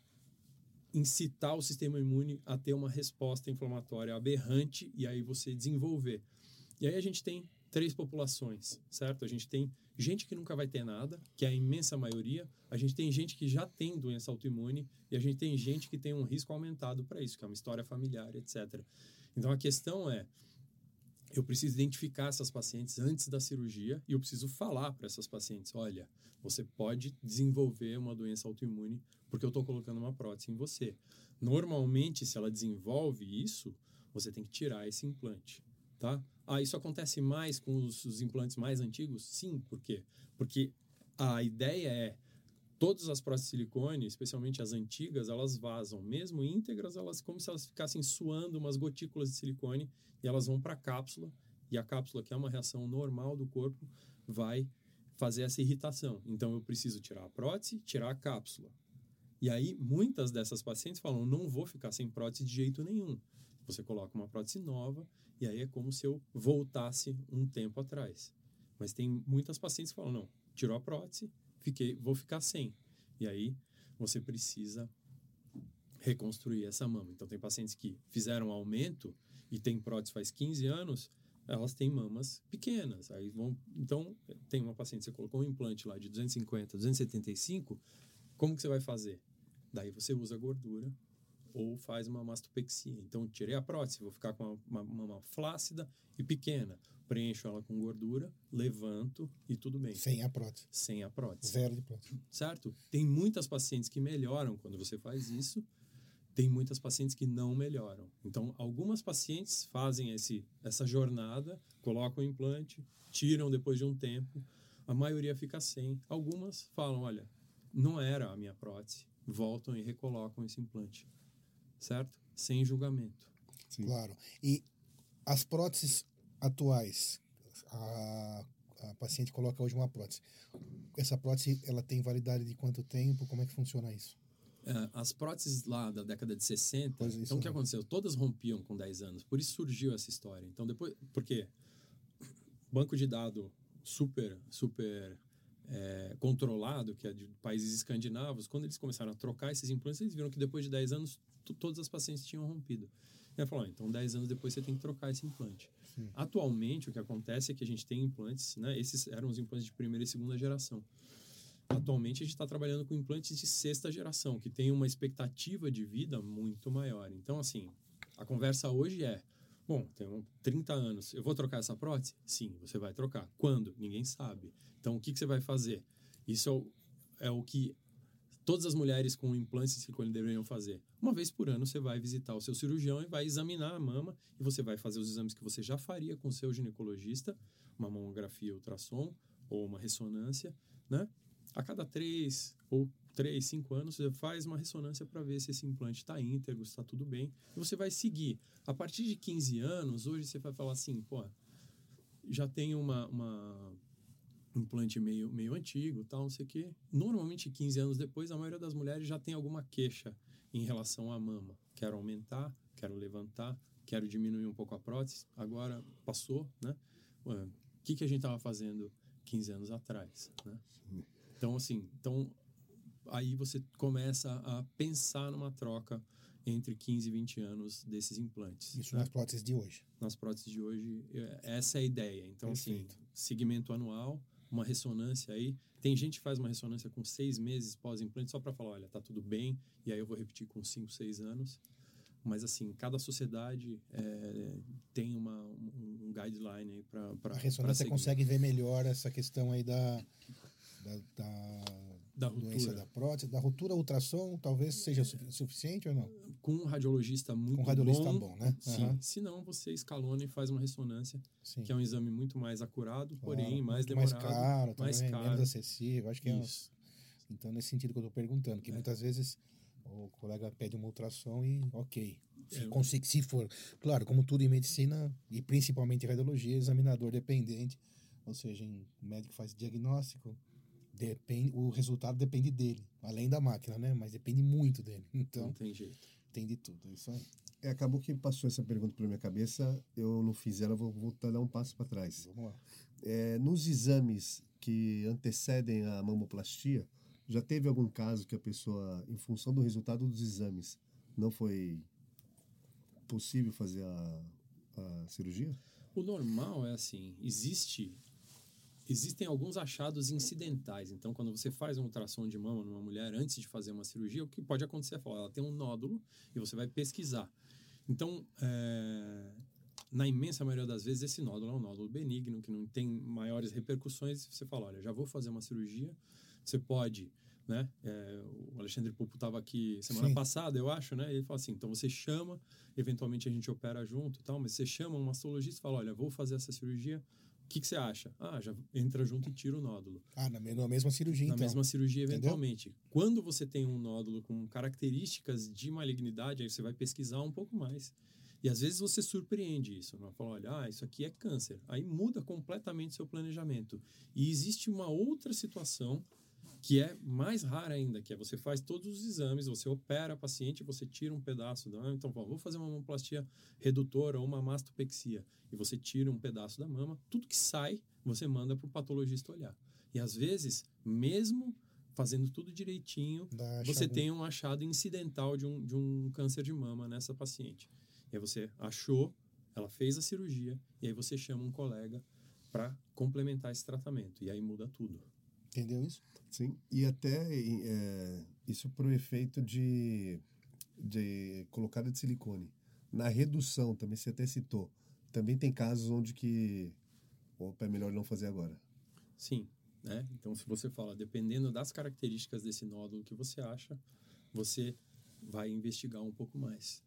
incitar o sistema imune a ter uma resposta inflamatória aberrante e aí você desenvolver. E aí a gente tem três populações, certo? A gente tem gente que nunca vai ter nada, que é a imensa maioria. A gente tem gente que já tem doença autoimune e a gente tem gente que tem um risco aumentado para isso, que é uma história familiar, etc. Então a questão é eu preciso identificar essas pacientes antes da cirurgia e eu preciso falar para essas pacientes: olha, você pode desenvolver uma doença autoimune porque eu estou colocando uma prótese em você. Normalmente, se ela desenvolve isso, você tem que tirar esse implante, tá? Ah, isso acontece mais com os, os implantes mais antigos? Sim, por quê? Porque a ideia é todas as próteses de silicone, especialmente as antigas, elas vazam, mesmo íntegras, elas como se elas ficassem suando umas gotículas de silicone e elas vão para a cápsula e a cápsula, que é uma reação normal do corpo, vai fazer essa irritação. Então eu preciso tirar a prótese, tirar a cápsula. E aí muitas dessas pacientes falam: "Não vou ficar sem prótese de jeito nenhum". Você coloca uma prótese nova e aí é como se eu voltasse um tempo atrás. Mas tem muitas pacientes que falam: "Não, tirou a prótese, fiquei, vou ficar sem". E aí você precisa reconstruir essa mama. Então tem pacientes que fizeram aumento e tem prótese faz 15 anos, elas têm mamas pequenas. Aí vão, então tem uma paciente você colocou um implante lá de 250, 275, como que você vai fazer? Daí você usa gordura ou faz uma mastopexia. Então tirei a prótese, vou ficar com uma, uma mama flácida e pequena. Preencho ela com gordura, levanto e tudo bem. Sem a prótese. Sem a prótese Zero de prótese. certo? Tem muitas pacientes que melhoram quando você faz isso, tem muitas pacientes que não melhoram. Então, algumas pacientes fazem esse, essa jornada, colocam o implante, tiram depois de um tempo, a maioria fica sem. Algumas falam: olha, não era a minha prótese, voltam e recolocam esse implante, certo? Sem julgamento. Sim. Claro. E as próteses atuais, a, a paciente coloca hoje uma prótese. Essa prótese, ela tem validade de quanto tempo? Como é que funciona isso? É, as próteses lá da década de 60, Pois é, então o que mesmo. aconteceu? Todas rompiam com 10 anos, por isso surgiu essa história. Então depois, porque banco de dado super, super é, controlado, que é de países escandinavos, quando eles começaram a trocar esses implantes, eles viram que depois de 10 anos to- todas as pacientes tinham rompido. E falou, ah, então 10 anos depois você tem que trocar esse implante. Sim. Atualmente o que acontece é que a gente tem implantes, né? Esses eram os implantes de primeira e segunda geração. atualmente a gente está trabalhando com implantes de sexta geração, que tem uma expectativa de vida muito maior. Então, assim, a conversa hoje é: bom, tenho 30 anos, eu vou trocar essa prótese? Sim, você vai trocar. Quando? Ninguém sabe. Então, o que, que você vai fazer? Isso é o, é que todas as mulheres com implantes silicone deveriam fazer. Uma vez por ano você vai visitar o seu cirurgião e vai examinar a mama e você vai fazer os exames que você já faria com o seu ginecologista, uma mamografia ultrassom ou uma ressonância, né? A cada três ou três, cinco anos, você faz uma ressonância para ver se esse implante está íntegro, está tudo bem. E você vai seguir. A partir de 15 anos, hoje você vai falar assim, pô, já tem uma, uma implante meio, meio antigo, tal, não sei o quê. Normalmente, 15 anos depois, a maioria das mulheres já tem alguma queixa em relação à mama. Quero aumentar, quero levantar, quero diminuir um pouco a prótese. Agora passou, né? O que, que a gente estava fazendo 15 anos atrás, né? Então, assim, então, aí você começa a pensar numa troca entre 15 e 20 anos desses implantes. Isso né? nas próteses de hoje. Nas próteses de hoje, é- essa é a ideia. Então, Perfeito. assim, segmento anual, uma ressonância aí. Tem gente que faz uma ressonância com seis meses pós-implante só para falar, olha, tá tudo bem, e aí eu vou repetir com cinco, seis anos. Mas, assim, cada sociedade é, tem uma, um, um guideline aí para A ressonância consegue ver melhor essa questão aí da, da, da, Da doença da prótese, da ruptura, ultrassom, talvez seja su- suficiente ou não? Com um radiologista muito Com um radiolista bom. bom, né? Sim. Se não, você escalona e faz uma ressonância, Sim. que é um exame muito mais acurado, Claro, porém mais muito mais demorado. caro mais também, caro. menos acessível. Acho que é, Isso. então nesse sentido que eu estou perguntando, que É. muitas vezes o colega pede uma ultrassom e ok. Se, É. se for, claro, como tudo em medicina e principalmente em radiologia, examinador dependente, ou seja, o médico faz diagnóstico, depende, o resultado depende dele, além da máquina, né? Mas depende muito dele. Então Não tem jeito. tem de tudo, é isso aí. É, acabou que passou essa pergunta pela minha cabeça, eu não fiz ela, vou voltar a dar um passo para trás. Vamos lá. É, nos exames que antecedem a mamoplastia, já teve algum caso que a pessoa, em função do resultado dos exames, não foi possível fazer a, a cirurgia? O normal é assim, existe existem alguns achados incidentais. Então, quando você faz um ultrassom de mama numa mulher antes de fazer uma cirurgia, o que pode acontecer é falar, ela tem um nódulo e você vai pesquisar. Então, é, na imensa maioria das vezes, esse nódulo é um nódulo benigno, que não tem maiores repercussões. Você fala, olha, já vou fazer uma cirurgia. Você pode, né? é, o Alexandre Pupo estava aqui semana Sim. passada, eu acho, né? Ele falou assim, então você chama, eventualmente a gente opera junto e tal, mas você chama um mastologista e fala, olha, vou fazer essa cirurgia, o que, que você acha? Ah, já entra junto e tira o nódulo. Ah, na, na mesma cirurgia, Na então. mesma cirurgia, Entendeu? eventualmente. Quando você tem um nódulo com características de malignidade, aí você vai pesquisar um pouco mais. E às vezes você surpreende isso. Não fala, olha, ah, isso aqui é câncer. Aí muda completamente seu planejamento. E existe uma outra situação que é mais rara ainda, que é você faz todos os exames, você opera a paciente, você tira um pedaço da mama, então vou fazer uma mamoplastia redutora ou uma mastopexia, e você tira um pedaço da mama, tudo que sai, você manda para o patologista olhar. E às vezes, mesmo fazendo tudo direitinho, Dá você achado- tem um achado incidental de um, de um câncer de mama nessa paciente. E aí você achou, ela fez a cirurgia, e aí você chama um colega para complementar esse tratamento. E aí muda tudo. Entendeu isso? Sim, e até é, isso para o efeito de, de colocada de silicone. Na redução, também você até citou, também tem casos onde que opa, é melhor não fazer agora. Sim, né? Então, se você fala, dependendo das características desse nódulo que você acha, você vai investigar um pouco mais.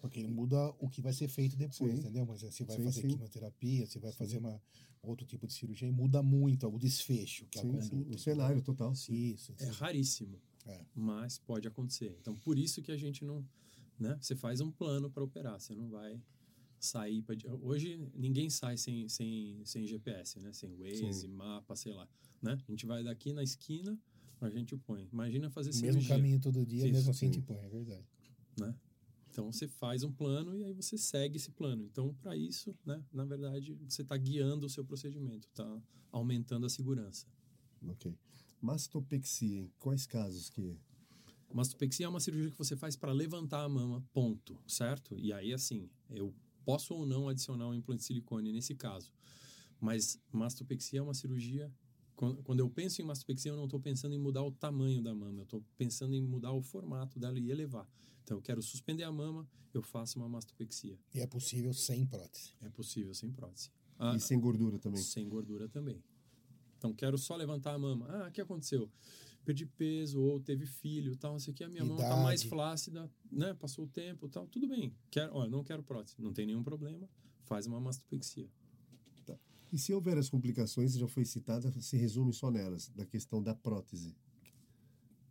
Porque ele muda o que vai ser feito depois, Sim. entendeu? Mas você vai Sim, fazer sim. quimioterapia, você vai fazer uma, outro tipo de cirurgia e muda muito o desfecho, que é a conduta. o cenário total. Isso, isso. É raríssimo, É. mas pode acontecer. Então, por isso que a gente não, né? Você faz um plano para operar, você não vai sair pra, hoje ninguém sai sem, sem, sem GPS, né? Sem Waze, Sim. mapa, sei lá, né? A gente vai daqui na esquina, a gente põe. Imagina fazer Mesmo cirurgia, caminho todo dia, Sim, mesmo assim sim. te põe, é verdade. né? Então você faz um plano e aí você segue esse plano. Então para isso, né? Na verdade, você está guiando o seu procedimento, está aumentando a segurança. Ok. Mastopexia, em quais casos que... Mastopexia é uma cirurgia que você faz para levantar a mama, ponto, certo? E aí, assim, eu posso ou não adicionar um implante de silicone nesse caso. Mas mastopexia é uma cirurgia quando, quando eu penso em mastopexia, eu não estou pensando em mudar o tamanho da mama, eu estou pensando em mudar o formato dela e elevar. Então, eu quero suspender a mama, eu faço uma mastopexia. E é possível sem prótese. É possível sem prótese. Ah, e sem gordura também. Sem gordura também. Então, quero só levantar a mama. Ah, o que aconteceu? Perdi peso ou teve filho, tal, não sei o que. A minha Idade. mama tá mais flácida, né? Passou o tempo, tal. Tudo bem. Quero, olha, não quero prótese. Não tem nenhum problema. Faz uma mastopexia. E se houver as complicações, já foi citada, se resume só nelas, da questão da prótese.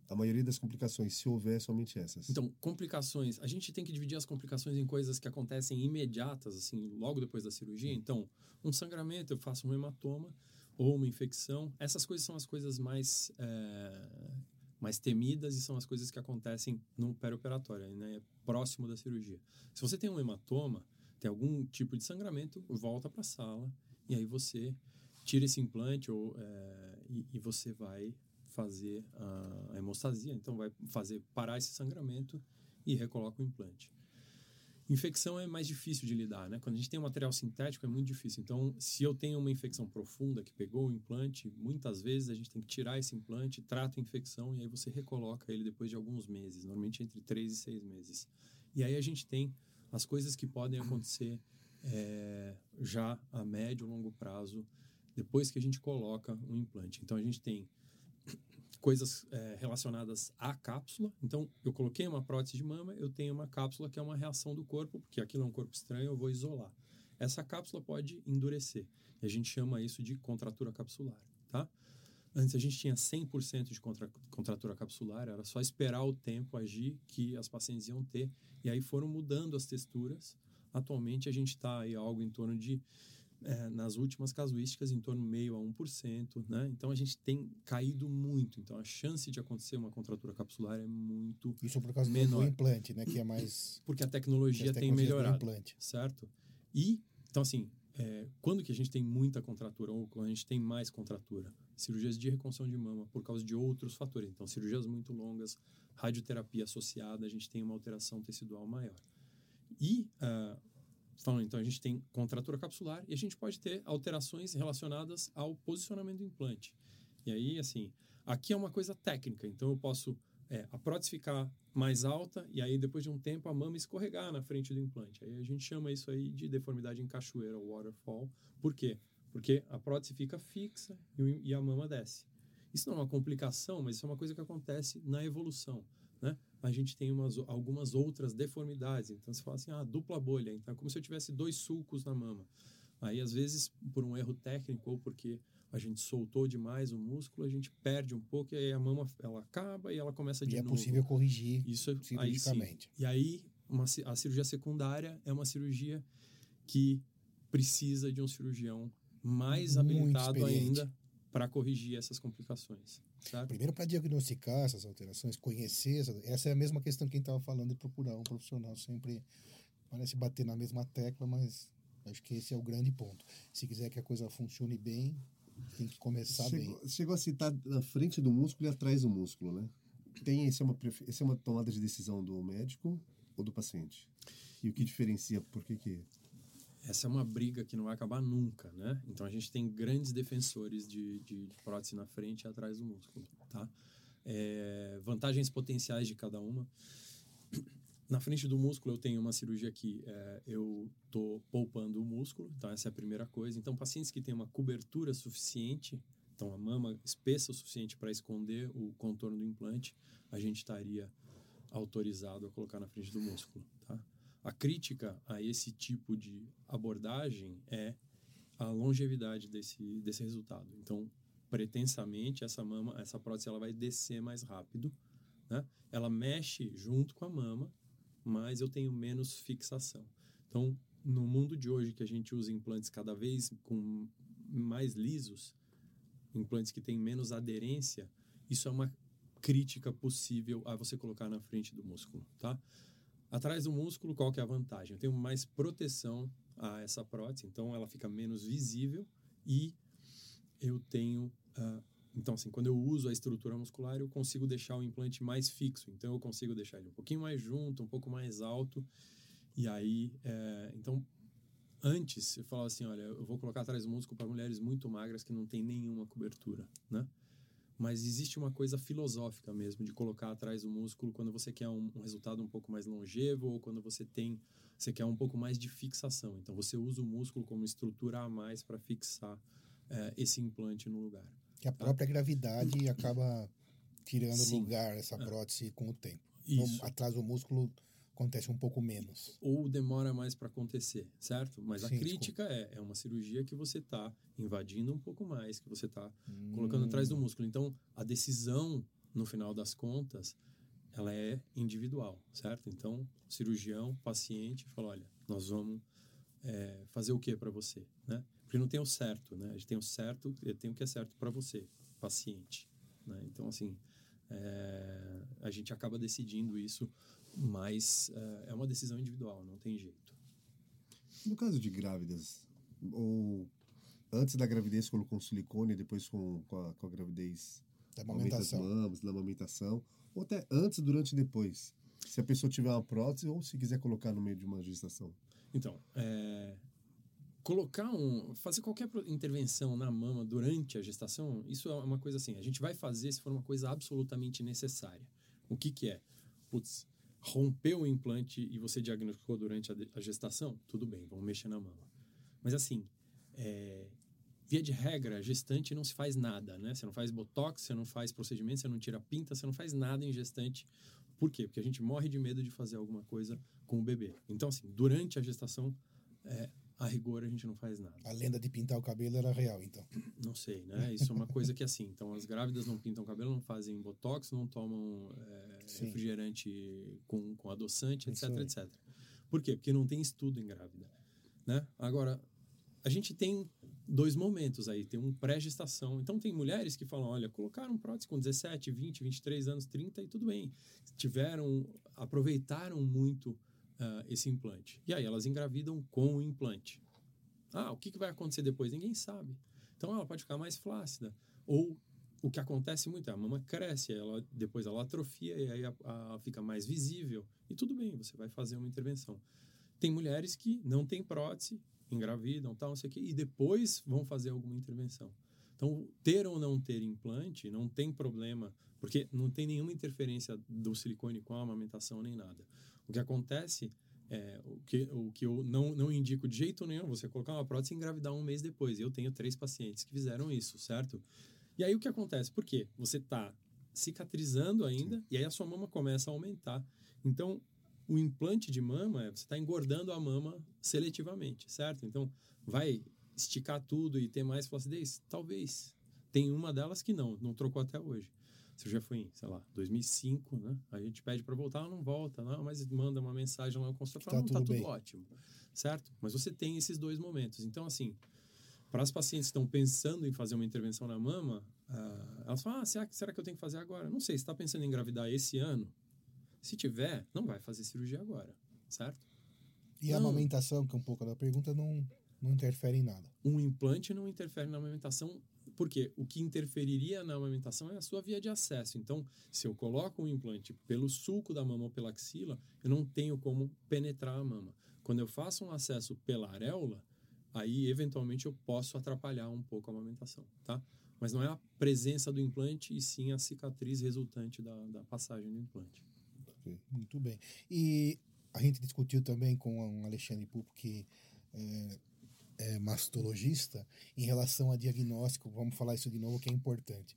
A maioria das complicações, se houver, somente essas. Então, complicações. A gente tem que dividir as complicações em coisas que acontecem imediatas, assim, logo depois da cirurgia. Então, um sangramento, eu faço um hematoma ou uma infecção. Essas coisas são as coisas mais, é, mais temidas e são as coisas que acontecem no perioperatório, né? Próximo da cirurgia. Se você tem um hematoma, tem algum tipo de sangramento, volta para a sala e aí você tira esse implante ou, é, e, e, você vai fazer a, a, hemostasia, então vai fazer parar esse sangramento e recoloca o implante. Infecção é mais difícil de lidar, né? Quando a gente tem um material sintético é muito difícil. Então, se eu tenho uma infecção profunda que pegou o implante, muitas vezes a gente tem que tirar esse implante, trata a infecção e aí você recoloca ele depois de alguns meses, normalmente entre três e seis meses. E aí a gente tem as coisas que podem acontecer é, já a médio e longo prazo, depois que a gente coloca um implante. Então, a gente tem coisas é, relacionadas à cápsula. Então, eu coloquei uma prótese de mama, eu tenho uma cápsula que é uma reação do corpo, porque aquilo é um corpo estranho, eu vou isolar. Essa cápsula pode endurecer. E a gente chama isso de contratura capsular, tá? Antes a gente tinha 100% de contra, contratura capsular, era só esperar o tempo agir que as pacientes iam ter. E aí foram mudando as texturas Atualmente a gente está aí algo em torno de, é, nas últimas casuísticas, em torno meio a 1%, né? Então a gente tem caído muito. Então a chance de acontecer uma contratura capsular é muito Isso por causa menor. do implante, né? Que é mais... Porque a tecnologia tem melhorado, certo? E, então assim, é, quando que a gente tem muita contratura ou quando a gente tem mais contratura? Cirurgias de reconstrução de mama por causa de outros fatores. Então, cirurgias muito longas, radioterapia associada, a gente tem uma alteração tecidual maior. E, uh, falando, então, a gente tem contratura capsular e a gente pode ter alterações relacionadas ao posicionamento do implante. E aí, assim, aqui é uma coisa técnica, então eu posso é, a prótese ficar mais alta e aí depois de um tempo a mama escorregar na frente do implante. Aí a gente chama isso aí de deformidade em cachoeira, waterfall. Por quê? Porque a prótese fica fixa e a mama desce. Isso não é uma complicação, mas isso é uma coisa que acontece na evolução, né? a gente tem umas, algumas outras deformidades. Então, você fala assim, ah, dupla bolha. Então, é como se eu tivesse dois sulcos na mama. Aí, às vezes, por um erro técnico ou porque a gente soltou demais o músculo, a gente perde um pouco e aí a mama ela acaba e ela começa de e é novo. é possível corrigir Isso cirurgicamente. Aí, e aí, uma, a cirurgia secundária é uma cirurgia que precisa de um cirurgião mais Muito habilitado ainda para corrigir essas complicações. Certo? Primeiro, para diagnosticar essas alterações, conhecer, essa, essa é a mesma questão que a gente estava falando de procurar um profissional. Sempre parece bater na mesma tecla, mas acho que esse é o grande ponto. Se quiser que a coisa funcione bem, tem que começar chegou, bem. Chegou a citar na frente do músculo e atrás do músculo, né? Tem, essa é uma, essa é uma tomada de decisão do médico ou do paciente? E o que diferencia? Por que que essa é uma briga que não vai acabar nunca, né? Então a gente tem grandes defensores de, de, prótese na frente e atrás do músculo, tá? É, vantagens potenciais de cada uma. Na frente do músculo eu tenho uma cirurgia que é, eu tô poupando o músculo, então essa é a primeira coisa. Então pacientes que têm uma cobertura suficiente, então a mama espessa o suficiente para esconder o contorno do implante, a gente estaria autorizado a colocar na frente do músculo? A crítica a esse tipo de abordagem é a longevidade desse, desse resultado. Então, pretensamente, essa mama, essa prótese, ela vai descer mais rápido, né? Ela mexe junto com a mama, mas eu tenho menos fixação. Então, no mundo de hoje que a gente usa implantes cada vez com mais lisos, implantes que têm menos aderência, isso é uma crítica possível a você colocar na frente do músculo, tá? Atrás do músculo, qual que é a vantagem? Eu tenho mais proteção a essa prótese, então ela fica menos visível e eu tenho... Uh, então, assim, quando eu uso a estrutura muscular, eu consigo deixar o implante mais fixo. Então, eu consigo deixar ele um pouquinho mais junto, um pouco mais alto. E aí, é, então, antes eu falava assim, olha, eu vou colocar atrás do músculo para mulheres muito magras que não tem nenhuma cobertura, né? Mas existe uma coisa filosófica mesmo de colocar atrás do músculo quando você quer um, um resultado um pouco mais longevo ou quando você tem você quer um pouco mais de fixação. Então você usa o músculo como estrutura a mais para fixar é, esse implante no lugar. Que a tá? própria gravidade acaba tirando Sim. lugar essa prótese com o tempo. Isso. No, atrás do músculo acontece um pouco menos. ou demora mais para acontecer, certo? Mas a Sim, crítica é, é uma cirurgia que você está invadindo um pouco mais, que você está colocando atrás do Hum. músculo. Então, a decisão, no final das contas, ela é individual, certo? Então, cirurgião, paciente, fala, olha, nós vamos é, fazer o que para você, né? Porque não tem o certo, né? A gente tem o certo, tem o que é certo para você, paciente, né? Então, assim, é, a gente acaba decidindo isso, mas é, é uma decisão individual, não tem jeito. No caso de grávidas, ou antes da gravidez colocou um silicone, depois com, com, a, com a gravidez Da aumenta as amamentação. mamas, da amamentação, ou até antes, durante e depois. Se a pessoa tiver uma prótese ou se quiser colocar no meio de uma gestação. Então, é, colocar um, fazer qualquer intervenção na mama durante a gestação, isso é uma coisa assim, a gente vai fazer se for uma coisa absolutamente necessária. O que que é? Putz, rompeu o implante e você diagnosticou durante a, gestação, tudo bem, vamos mexer na mama. Mas assim, é, via de regra, gestante não se faz nada, né? Você não faz botox, você não faz procedimento, você não tira pinta, você não faz nada em gestante. Por quê? Porque a gente morre de medo de fazer alguma coisa com o bebê. Então, assim, durante a gestação, é, a rigor, a gente não faz nada. A lenda de pintar o cabelo era real, então. Não sei, né? Isso é uma coisa que, assim, então as grávidas não pintam cabelo, não fazem botox, não tomam é, refrigerante com, com adoçante, etc, aí. etc. Por quê? Porque não tem estudo em grávida, né? Agora, a gente tem dois momentos aí, tem um pré-gestação. Então, tem mulheres que falam, olha, colocaram prótese com 17, 20, 23 anos, 30 e tudo bem. Tiveram, aproveitaram muito ah, esse implante. E aí, elas engravidam com o implante. Ah, o que, que vai acontecer depois? Ninguém sabe. Então, ela pode ficar mais flácida. Ou o que acontece muito é a mama cresce, ela, depois ela atrofia e aí a, a- fica mais visível. E tudo bem, você vai fazer uma intervenção. Tem mulheres que não têm prótese, engravidam, tal, não sei o quê, e depois vão fazer alguma intervenção. Então, ter ou não ter implante não tem problema, porque não tem nenhuma interferência do silicone com a amamentação nem nada. O que acontece é o que, o que eu não, não indico de jeito nenhum, você colocar uma prótese e engravidar um mês depois. Eu tenho três pacientes que fizeram isso, certo? E aí o que acontece? Por quê? Você está cicatrizando ainda e aí a sua mama começa a aumentar. Então, o implante de mama, é você está engordando a mama seletivamente, certo? Então, vai esticar tudo e ter mais flacidez? Talvez. Tem uma delas que não, não trocou até hoje. Você já foi em, sei lá, 2005, né? A gente pede para voltar, ela não volta, não, mas manda uma mensagem lá no consultório, Tá fala, não, tá tudo bem. ótimo, certo? Mas você tem esses dois momentos. Então, assim, para as pacientes que estão pensando em fazer uma intervenção na mama, ah, elas falam, ah, será, que- será que eu tenho que fazer agora? Não sei, você está pensando em engravidar esse ano? Se tiver, não vai fazer cirurgia agora, certo? E a Não. amamentação, que é um pouco da pergunta, não, não interfere em nada. Um implante não interfere na amamentação, porque o que interferiria na amamentação é a sua via de acesso. Então, se eu coloco um implante pelo sulco da mama ou pela axila, eu não tenho como penetrar a mama. Quando eu faço um acesso pela areola, aí eventualmente eu posso atrapalhar um pouco a amamentação, tá? Mas não é a presença do implante e sim a cicatriz resultante da, da passagem do implante. Muito bem. E a gente discutiu também com o Alexandre Pupo, que é, é mastologista, em relação a diagnóstico, vamos falar isso de novo, que é importante.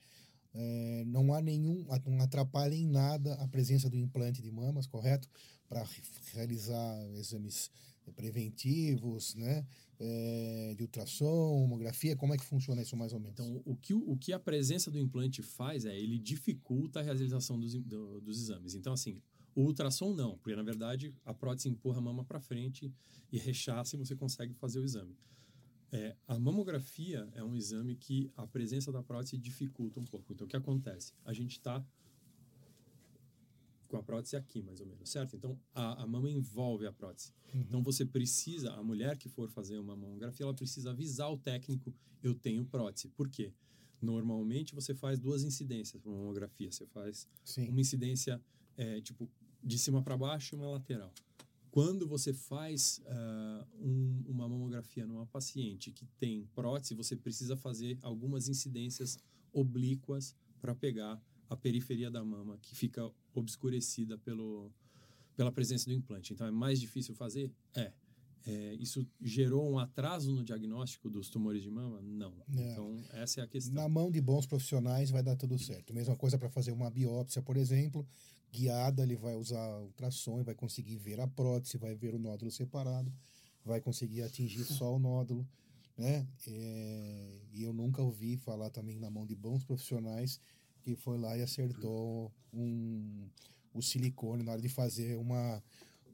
É, não há nenhum, não atrapalha em nada a presença do implante de mamas, correto? Para realizar exames preventivos, né? É, de ultrassom, homografia, como é que funciona isso mais ou menos? Então, o que, o, que a presença do implante faz é ele dificulta a realização dos, do- dos exames. Então, assim, o ultrassom não, porque na verdade a prótese empurra a mama para frente e rechaça e você consegue fazer o exame. É, a mamografia é um exame que a presença da prótese dificulta um pouco. Então, o que acontece? A gente está com a prótese aqui, mais ou menos, certo? Então, a, a mama envolve a prótese. Então, você precisa, a mulher que for fazer uma mamografia, ela precisa avisar o técnico, eu tenho prótese. Por quê? Normalmente, você faz duas incidências para mamografia. Você faz Sim. uma incidência, é, tipo, de cima para baixo e uma lateral. Quando você faz ah, um- uma mamografia mamografia numa paciente que tem prótese, você precisa fazer algumas incidências oblíquas para pegar a periferia da mama, que fica obscurecida pelo, pela presença do implante. Então, é mais difícil fazer? É. É, isso gerou um atraso no diagnóstico dos tumores de mama? Não. É. Então, essa é a questão. Na mão de bons profissionais vai dar tudo certo. Mesma coisa para fazer uma biópsia, por exemplo, guiada, ele vai usar ultrassom vai conseguir ver a prótese, vai ver o nódulo separado, vai conseguir atingir só o nódulo. Né? É, e eu nunca ouvi falar também na mão de bons profissionais que foi lá e acertou um, o silicone na hora de fazer uma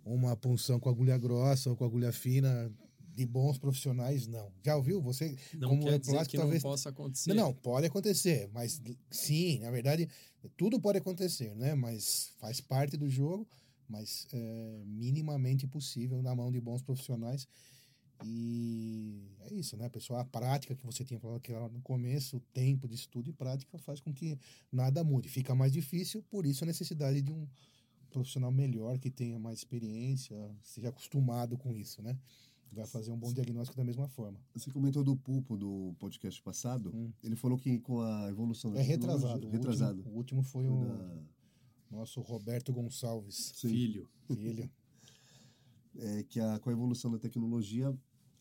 uma punção com agulha grossa ou com agulha fina de bons profissionais, não. Já ouviu? Você, Não como quer é dizer plástico, que talvez... não possa acontecer. Não, não, pode acontecer, mas sim, na verdade, tudo pode acontecer, né? Mas faz parte do jogo, mas é minimamente possível na mão de bons profissionais. E é isso, né, pessoal? A prática que você tinha falado que no começo, o tempo de estudo e prática faz com que nada mude. Fica mais difícil, por isso a necessidade de um profissional melhor, que tenha mais experiência, seja acostumado com isso, né? Vai fazer um bom diagnóstico da mesma forma. Você comentou do pulpo do podcast passado. Hum. Ele falou que com a evolução da É retrasado. tecnologia- O Retrasado. último, o último foi o da- nosso Roberto Gonçalves, Sim. Filho. filho. É que a, com a evolução da tecnologia,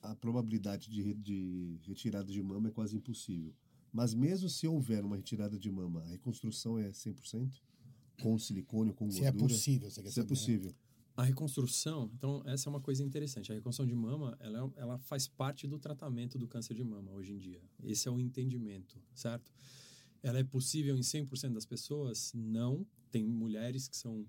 a probabilidade de, re- de retirada de mama é quase impossível. Mas mesmo se houver uma retirada de mama, a reconstrução é 100%? Com silicone, com Se é gordura? possível, você quer Se é saber, né? A reconstrução, então, essa é uma coisa interessante. A reconstrução de mama, ela, é- ela faz parte do tratamento do câncer de mama hoje em dia. Esse é o entendimento, certo? Ela é possível em 100% das pessoas? Não. Tem mulheres que são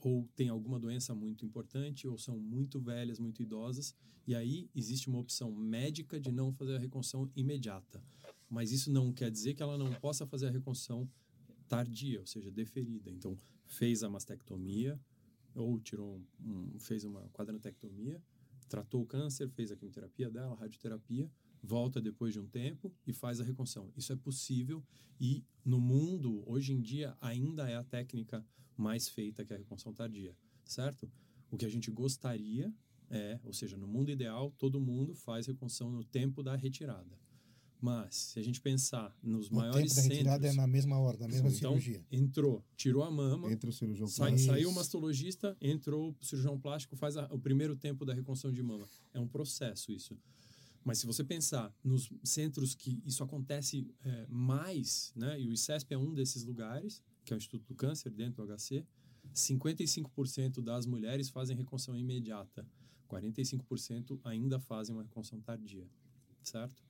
ou têm alguma doença muito importante ou são muito velhas, muito idosas, e aí existe uma opção médica de não fazer a reconstrução imediata. Mas isso não quer dizer que ela não possa fazer a reconstrução tardia, ou seja, deferida. Então, fez a mastectomia, ou tirou um, um- fez uma quadranectomia, tratou o câncer, fez a quimioterapia dela, a radioterapia, volta depois de um tempo e faz a reconstrução. Isso é possível e no mundo, hoje em dia, ainda é a técnica mais feita que a reconstrução tardia, certo? O que a gente gostaria é, ou seja, no mundo ideal, todo mundo faz reconstrução no tempo da retirada. Mas, se a gente pensar nos O maiores tempo da retirada centros... é na mesma hora, na mesma então, cirurgia. entrou, tirou a mama, Entre o cirurgião Sai- plástico. saiu o mastologista, entrou o cirurgião plástico, faz a- o primeiro tempo da reconstrução de mama. É um processo isso. Mas se você pensar nos centros que isso acontece é, mais, né, e o ICESP é um desses lugares, que é o Instituto do Câncer, dentro do HC, 55% das mulheres fazem reconstrução imediata, 45% ainda fazem uma reconstrução tardia, certo?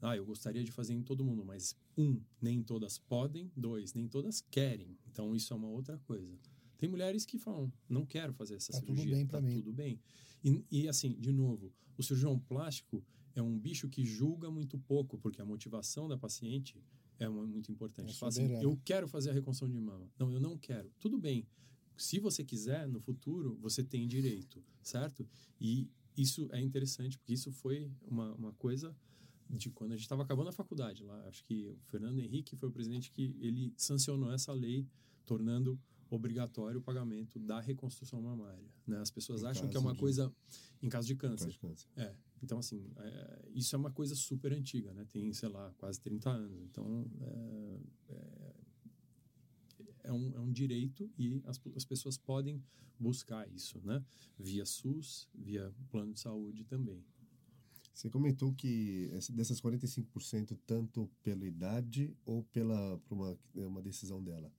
Ah, eu gostaria de fazer em todo mundo, mas um, nem todas podem, dois, nem todas querem. Então isso é uma outra coisa. Tem mulheres que falam, não quero fazer essa Tá tudo cirurgia. bem pra tá mim. tudo bem. E, e assim, de novo, o cirurgião plástico é um bicho que julga muito pouco, porque a motivação da paciente é uma- muito importante. É Fala assim, eu quero fazer a reconstrução de mama. Não, eu não quero. Tudo bem. Se você quiser, no futuro, você tem direito, certo? E isso é interessante, porque isso foi uma, uma coisa de quando a gente estava acabando a faculdade lá. Acho que o Fernando Henrique foi o presidente que ele sancionou essa lei, tornando obrigatório o pagamento da reconstrução mamária. Né? As pessoas Em acham que é caso uma de- coisa em caso de câncer. Faz câncer. É. Então, assim, é, isso é uma coisa super antiga, né? Tem, sei lá, quase 30 anos. Então, é, é, é um, é um direito e as, as pessoas podem buscar isso, né? Via SUS, via plano de saúde também. Você comentou que essa- dessas 45%, tanto pela idade ou pela por uma, é uma decisão dela.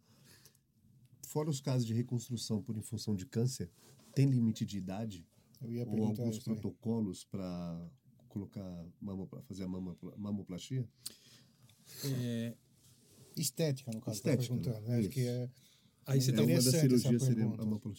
Fora os casos de reconstrução por em função de câncer, tem limite de idade? Eu ia ou alguns protocolos para colocar mama fazer a mamoplastia? É, Estética, no caso, Estética, tá perguntando. né? Né? Isso. Que é, aí você É tá, uma das interessante essa cirurgias seria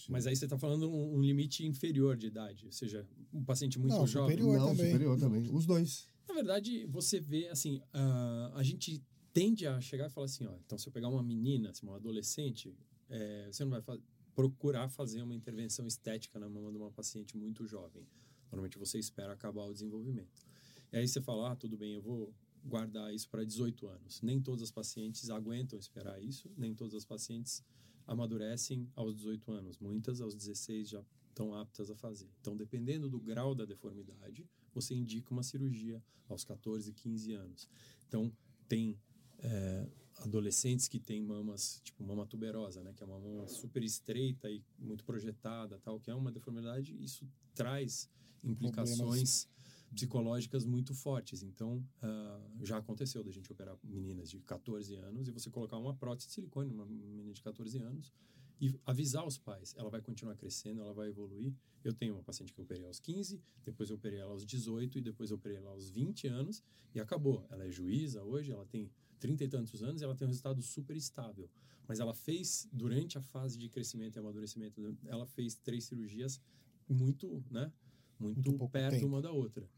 mas aí você está falando um, um limite inferior de idade, ou seja, um paciente muito Não, jovem. superior. Não, também. superior também. Os dois. Na verdade, você vê, assim, a, a gente tende a chegar e falar assim, ó, então se eu pegar uma menina, assim, uma adolescente, é, você não vai fa- procurar fazer uma intervenção estética na mama de uma paciente muito jovem. Normalmente você espera acabar o desenvolvimento. E aí você fala, ah, tudo bem, eu vou guardar isso para 18 anos. Nem todas as pacientes aguentam esperar isso, nem todas as pacientes amadurecem aos 18 anos. Muitas aos 16 já estão aptas a fazer. Então, dependendo do grau da deformidade, você indica uma cirurgia aos 14, 15 anos. Então, tem é, adolescentes que têm mamas, tipo mama tuberosa, né? Que é uma mama super estreita e muito projetada, tal, que é uma deformidade. Isso traz implicações Problemas. Psicológicas muito fortes. Então, ah, já aconteceu da gente operar meninas de 14 anos e você colocar uma prótese de silicone numa menina de 14 anos e avisar os pais. Ela vai continuar crescendo, ela vai evoluir. Eu tenho uma paciente que eu operei aos 15, depois eu operei ela aos 18 e depois eu operei ela aos 20 anos e acabou. Ela é juíza hoje, ela tem 30 e tantos anos e ela tem um resultado super estável. Mas ela fez, durante a fase de crescimento e amadurecimento, ela fez três cirurgias muito, né? Muito, Muito perto tempo. uma da outra.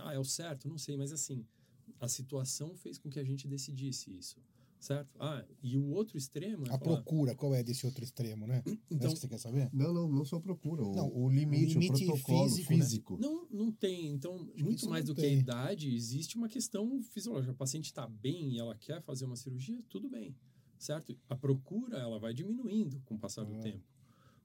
Ah, é o certo? Não sei, mas assim, a situação fez com que a gente decidisse isso, certo? Ah, e o outro extremo é A falar, procura, qual é desse outro extremo, né? Então- Então, que você quer saber? Não, não, não só procura. O, Não, o limite, o o, limite protocolo físico, físico. né? Não, não tem. Então, que muito mais do que a tem. idade, existe uma questão fisiológica. A paciente está bem e ela quer fazer uma cirurgia, tudo bem, certo? A procura, ela vai diminuindo com o passar do Ah. tempo.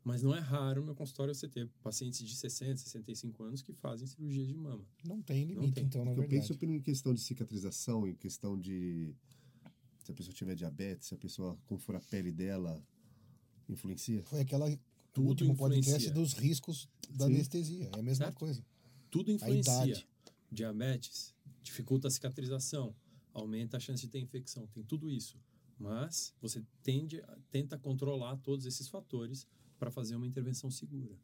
Mas não é raro no meu consultório você ter pacientes de 60, 65 anos que fazem cirurgia de mama. Não tem limite, tem. então, na eu verdade. penso em questão de cicatrização, em questão de se a pessoa tiver diabetes, se a pessoa, como for a pele dela, influencia. Foi aquela Tudo último podcast influencia. dos riscos da Sim. anestesia. É a mesma Certo. coisa. Tudo influencia. idade. Diabetes, dificulta a cicatrização, aumenta a chance de ter infecção, tem tudo isso. Mas você tende, a- tenta controlar todos esses fatores para fazer uma intervenção segura,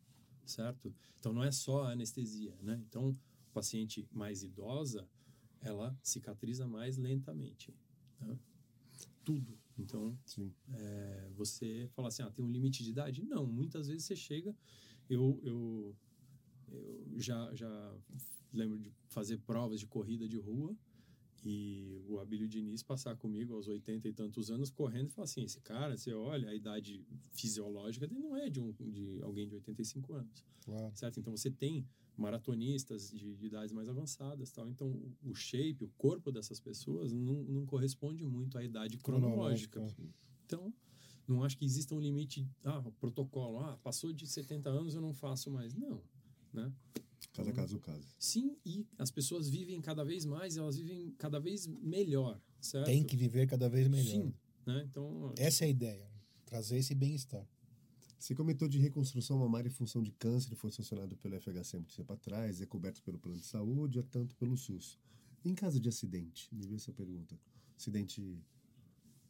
certo? Então não é só a anestesia, né? Então, o paciente mais idosa, ela cicatriza mais lentamente. né? Tudo. Então, é, você fala assim, ah, tem um limite de idade? Não, muitas vezes você chega, eu, eu, eu já, já lembro de fazer provas de corrida de rua e o Abílio Diniz passar comigo aos 80 e tantos anos correndo e falar assim, esse cara, você olha, a idade fisiológica dele não é de, um, de alguém de 85 anos Claro. certo? Então você tem maratonistas de, de idades mais avançadas, tal. Então o, shape, o corpo dessas pessoas não, não corresponde muito à idade cronológica. Cronológica. Então não acho que exista um limite, ah, protocolo, ah, passou de 70 anos eu não faço mais, não, né? Cada caso, caso. Sim, e as pessoas vivem cada vez mais, elas vivem cada vez melhor, certo? Tem que viver cada vez melhor. Sim, né? Então Essa é a ideia. Trazer esse bem-estar. Você comentou de reconstrução mamária em função de câncer, foi sancionado pelo FHC há muito tempo atrás, é coberto pelo plano de saúde, é tanto pelo SUS. Em caso de acidente, me vê essa pergunta. Acidente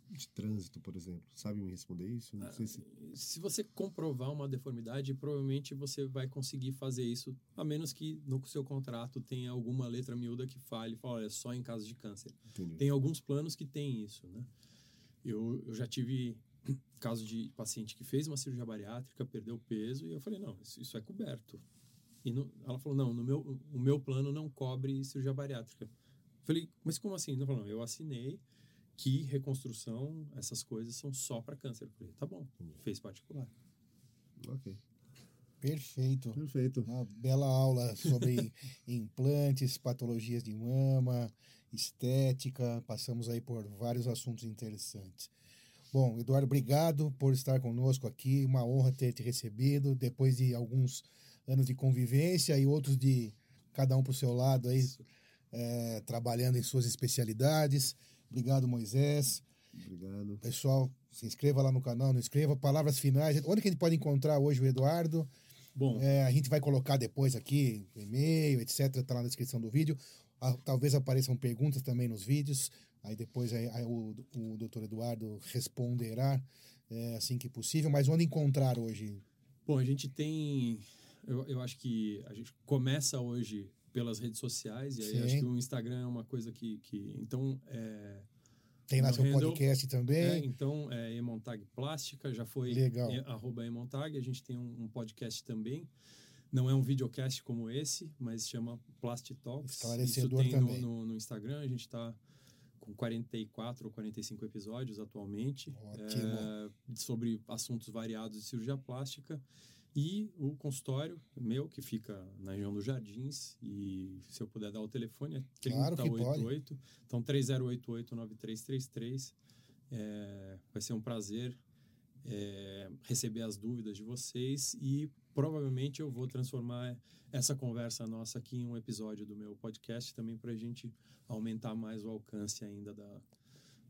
de trânsito, por exemplo, sabe me responder isso? Sei se se você comprovar uma deformidade, provavelmente você vai conseguir fazer isso, a menos que no seu contrato tenha alguma letra miúda que fale, fala, olha, só em caso de câncer. entendi. Tem alguns planos que têm isso, né? Eu, eu já tive caso de paciente que fez uma cirurgia bariátrica, perdeu peso, e eu falei, não, isso, isso é coberto. E no- ela falou, não, no meu, o meu plano não cobre cirurgia bariátrica. Eu falei, mas como assim? Ela falou, não, eu assinei que reconstrução, essas coisas são só para câncer. Eu falei, tá bom, fez particular. Ok, Perfeito. perfeito. Uma bela aula sobre implantes, patologias de mama, estética. Passamos aí por vários assuntos interessantes. Bom, Eduardo, obrigado por estar conosco aqui. Uma honra ter te recebido depois de alguns anos de convivência e outros de cada um para o seu lado aí, eh, trabalhando em suas especialidades. Obrigado, Moisés. Obrigado. Pessoal, se inscreva lá no canal, não inscreva. Palavras finais. Onde que a gente pode encontrar hoje o Eduardo? Bom, É, a gente vai colocar depois aqui, o e-mail, etc. Tá lá na descrição do vídeo. Ah, talvez apareçam perguntas também nos vídeos. Aí depois aí, aí o, o doutor Eduardo responderá é, assim que possível. Mas onde encontrar hoje? Bom, a gente tem. Eu, eu acho que a gente começa hoje pelas redes sociais, e aí Sim. acho que o Instagram é uma coisa que. que então, é, Tem lá No seu handle, podcast é, também. então é Emontag Plástica, já foi Legal. é, arroba Emontag. A gente tem um, um podcast também. Não é um videocast como esse, mas chama Plastic Talks. Esclarecedor Isso tem no, também. no, no Instagram. A gente está com 44 ou 45 episódios atualmente. É, sobre assuntos variados de cirurgia plástica. E o consultório meu, que fica na região dos Jardins, e se eu puder dar o telefone, é Claro que 3088. Então, 3088-9333. É, vai ser um prazer é, receber as dúvidas de vocês e provavelmente eu vou transformar essa conversa nossa aqui em um episódio do meu podcast também para a gente aumentar mais o alcance ainda da,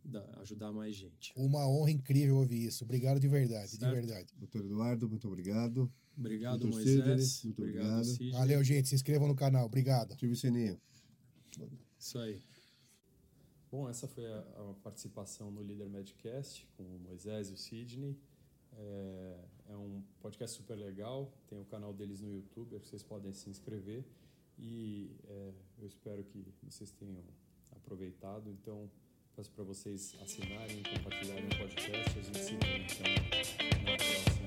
da, ajudar mais gente. Uma honra incrível ouvir isso. Obrigado de verdade, certo? de verdade. Doutor Eduardo, muito obrigado. Obrigado, Doutor Moisés. muito obrigado. obrigado. Valeu, gente. Se inscrevam no canal. Obrigado. Ative o sininho. Isso aí. Bom, essa foi a, a, participação no Líder Medcast com o Moisés e o Sidney. É, é, um podcast super legal, tem o canal deles no YouTube, vocês podem se inscrever e é, eu espero que vocês tenham aproveitado. Então, peço para vocês assinarem, compartilharem o podcast. A gente se vê então na próxima.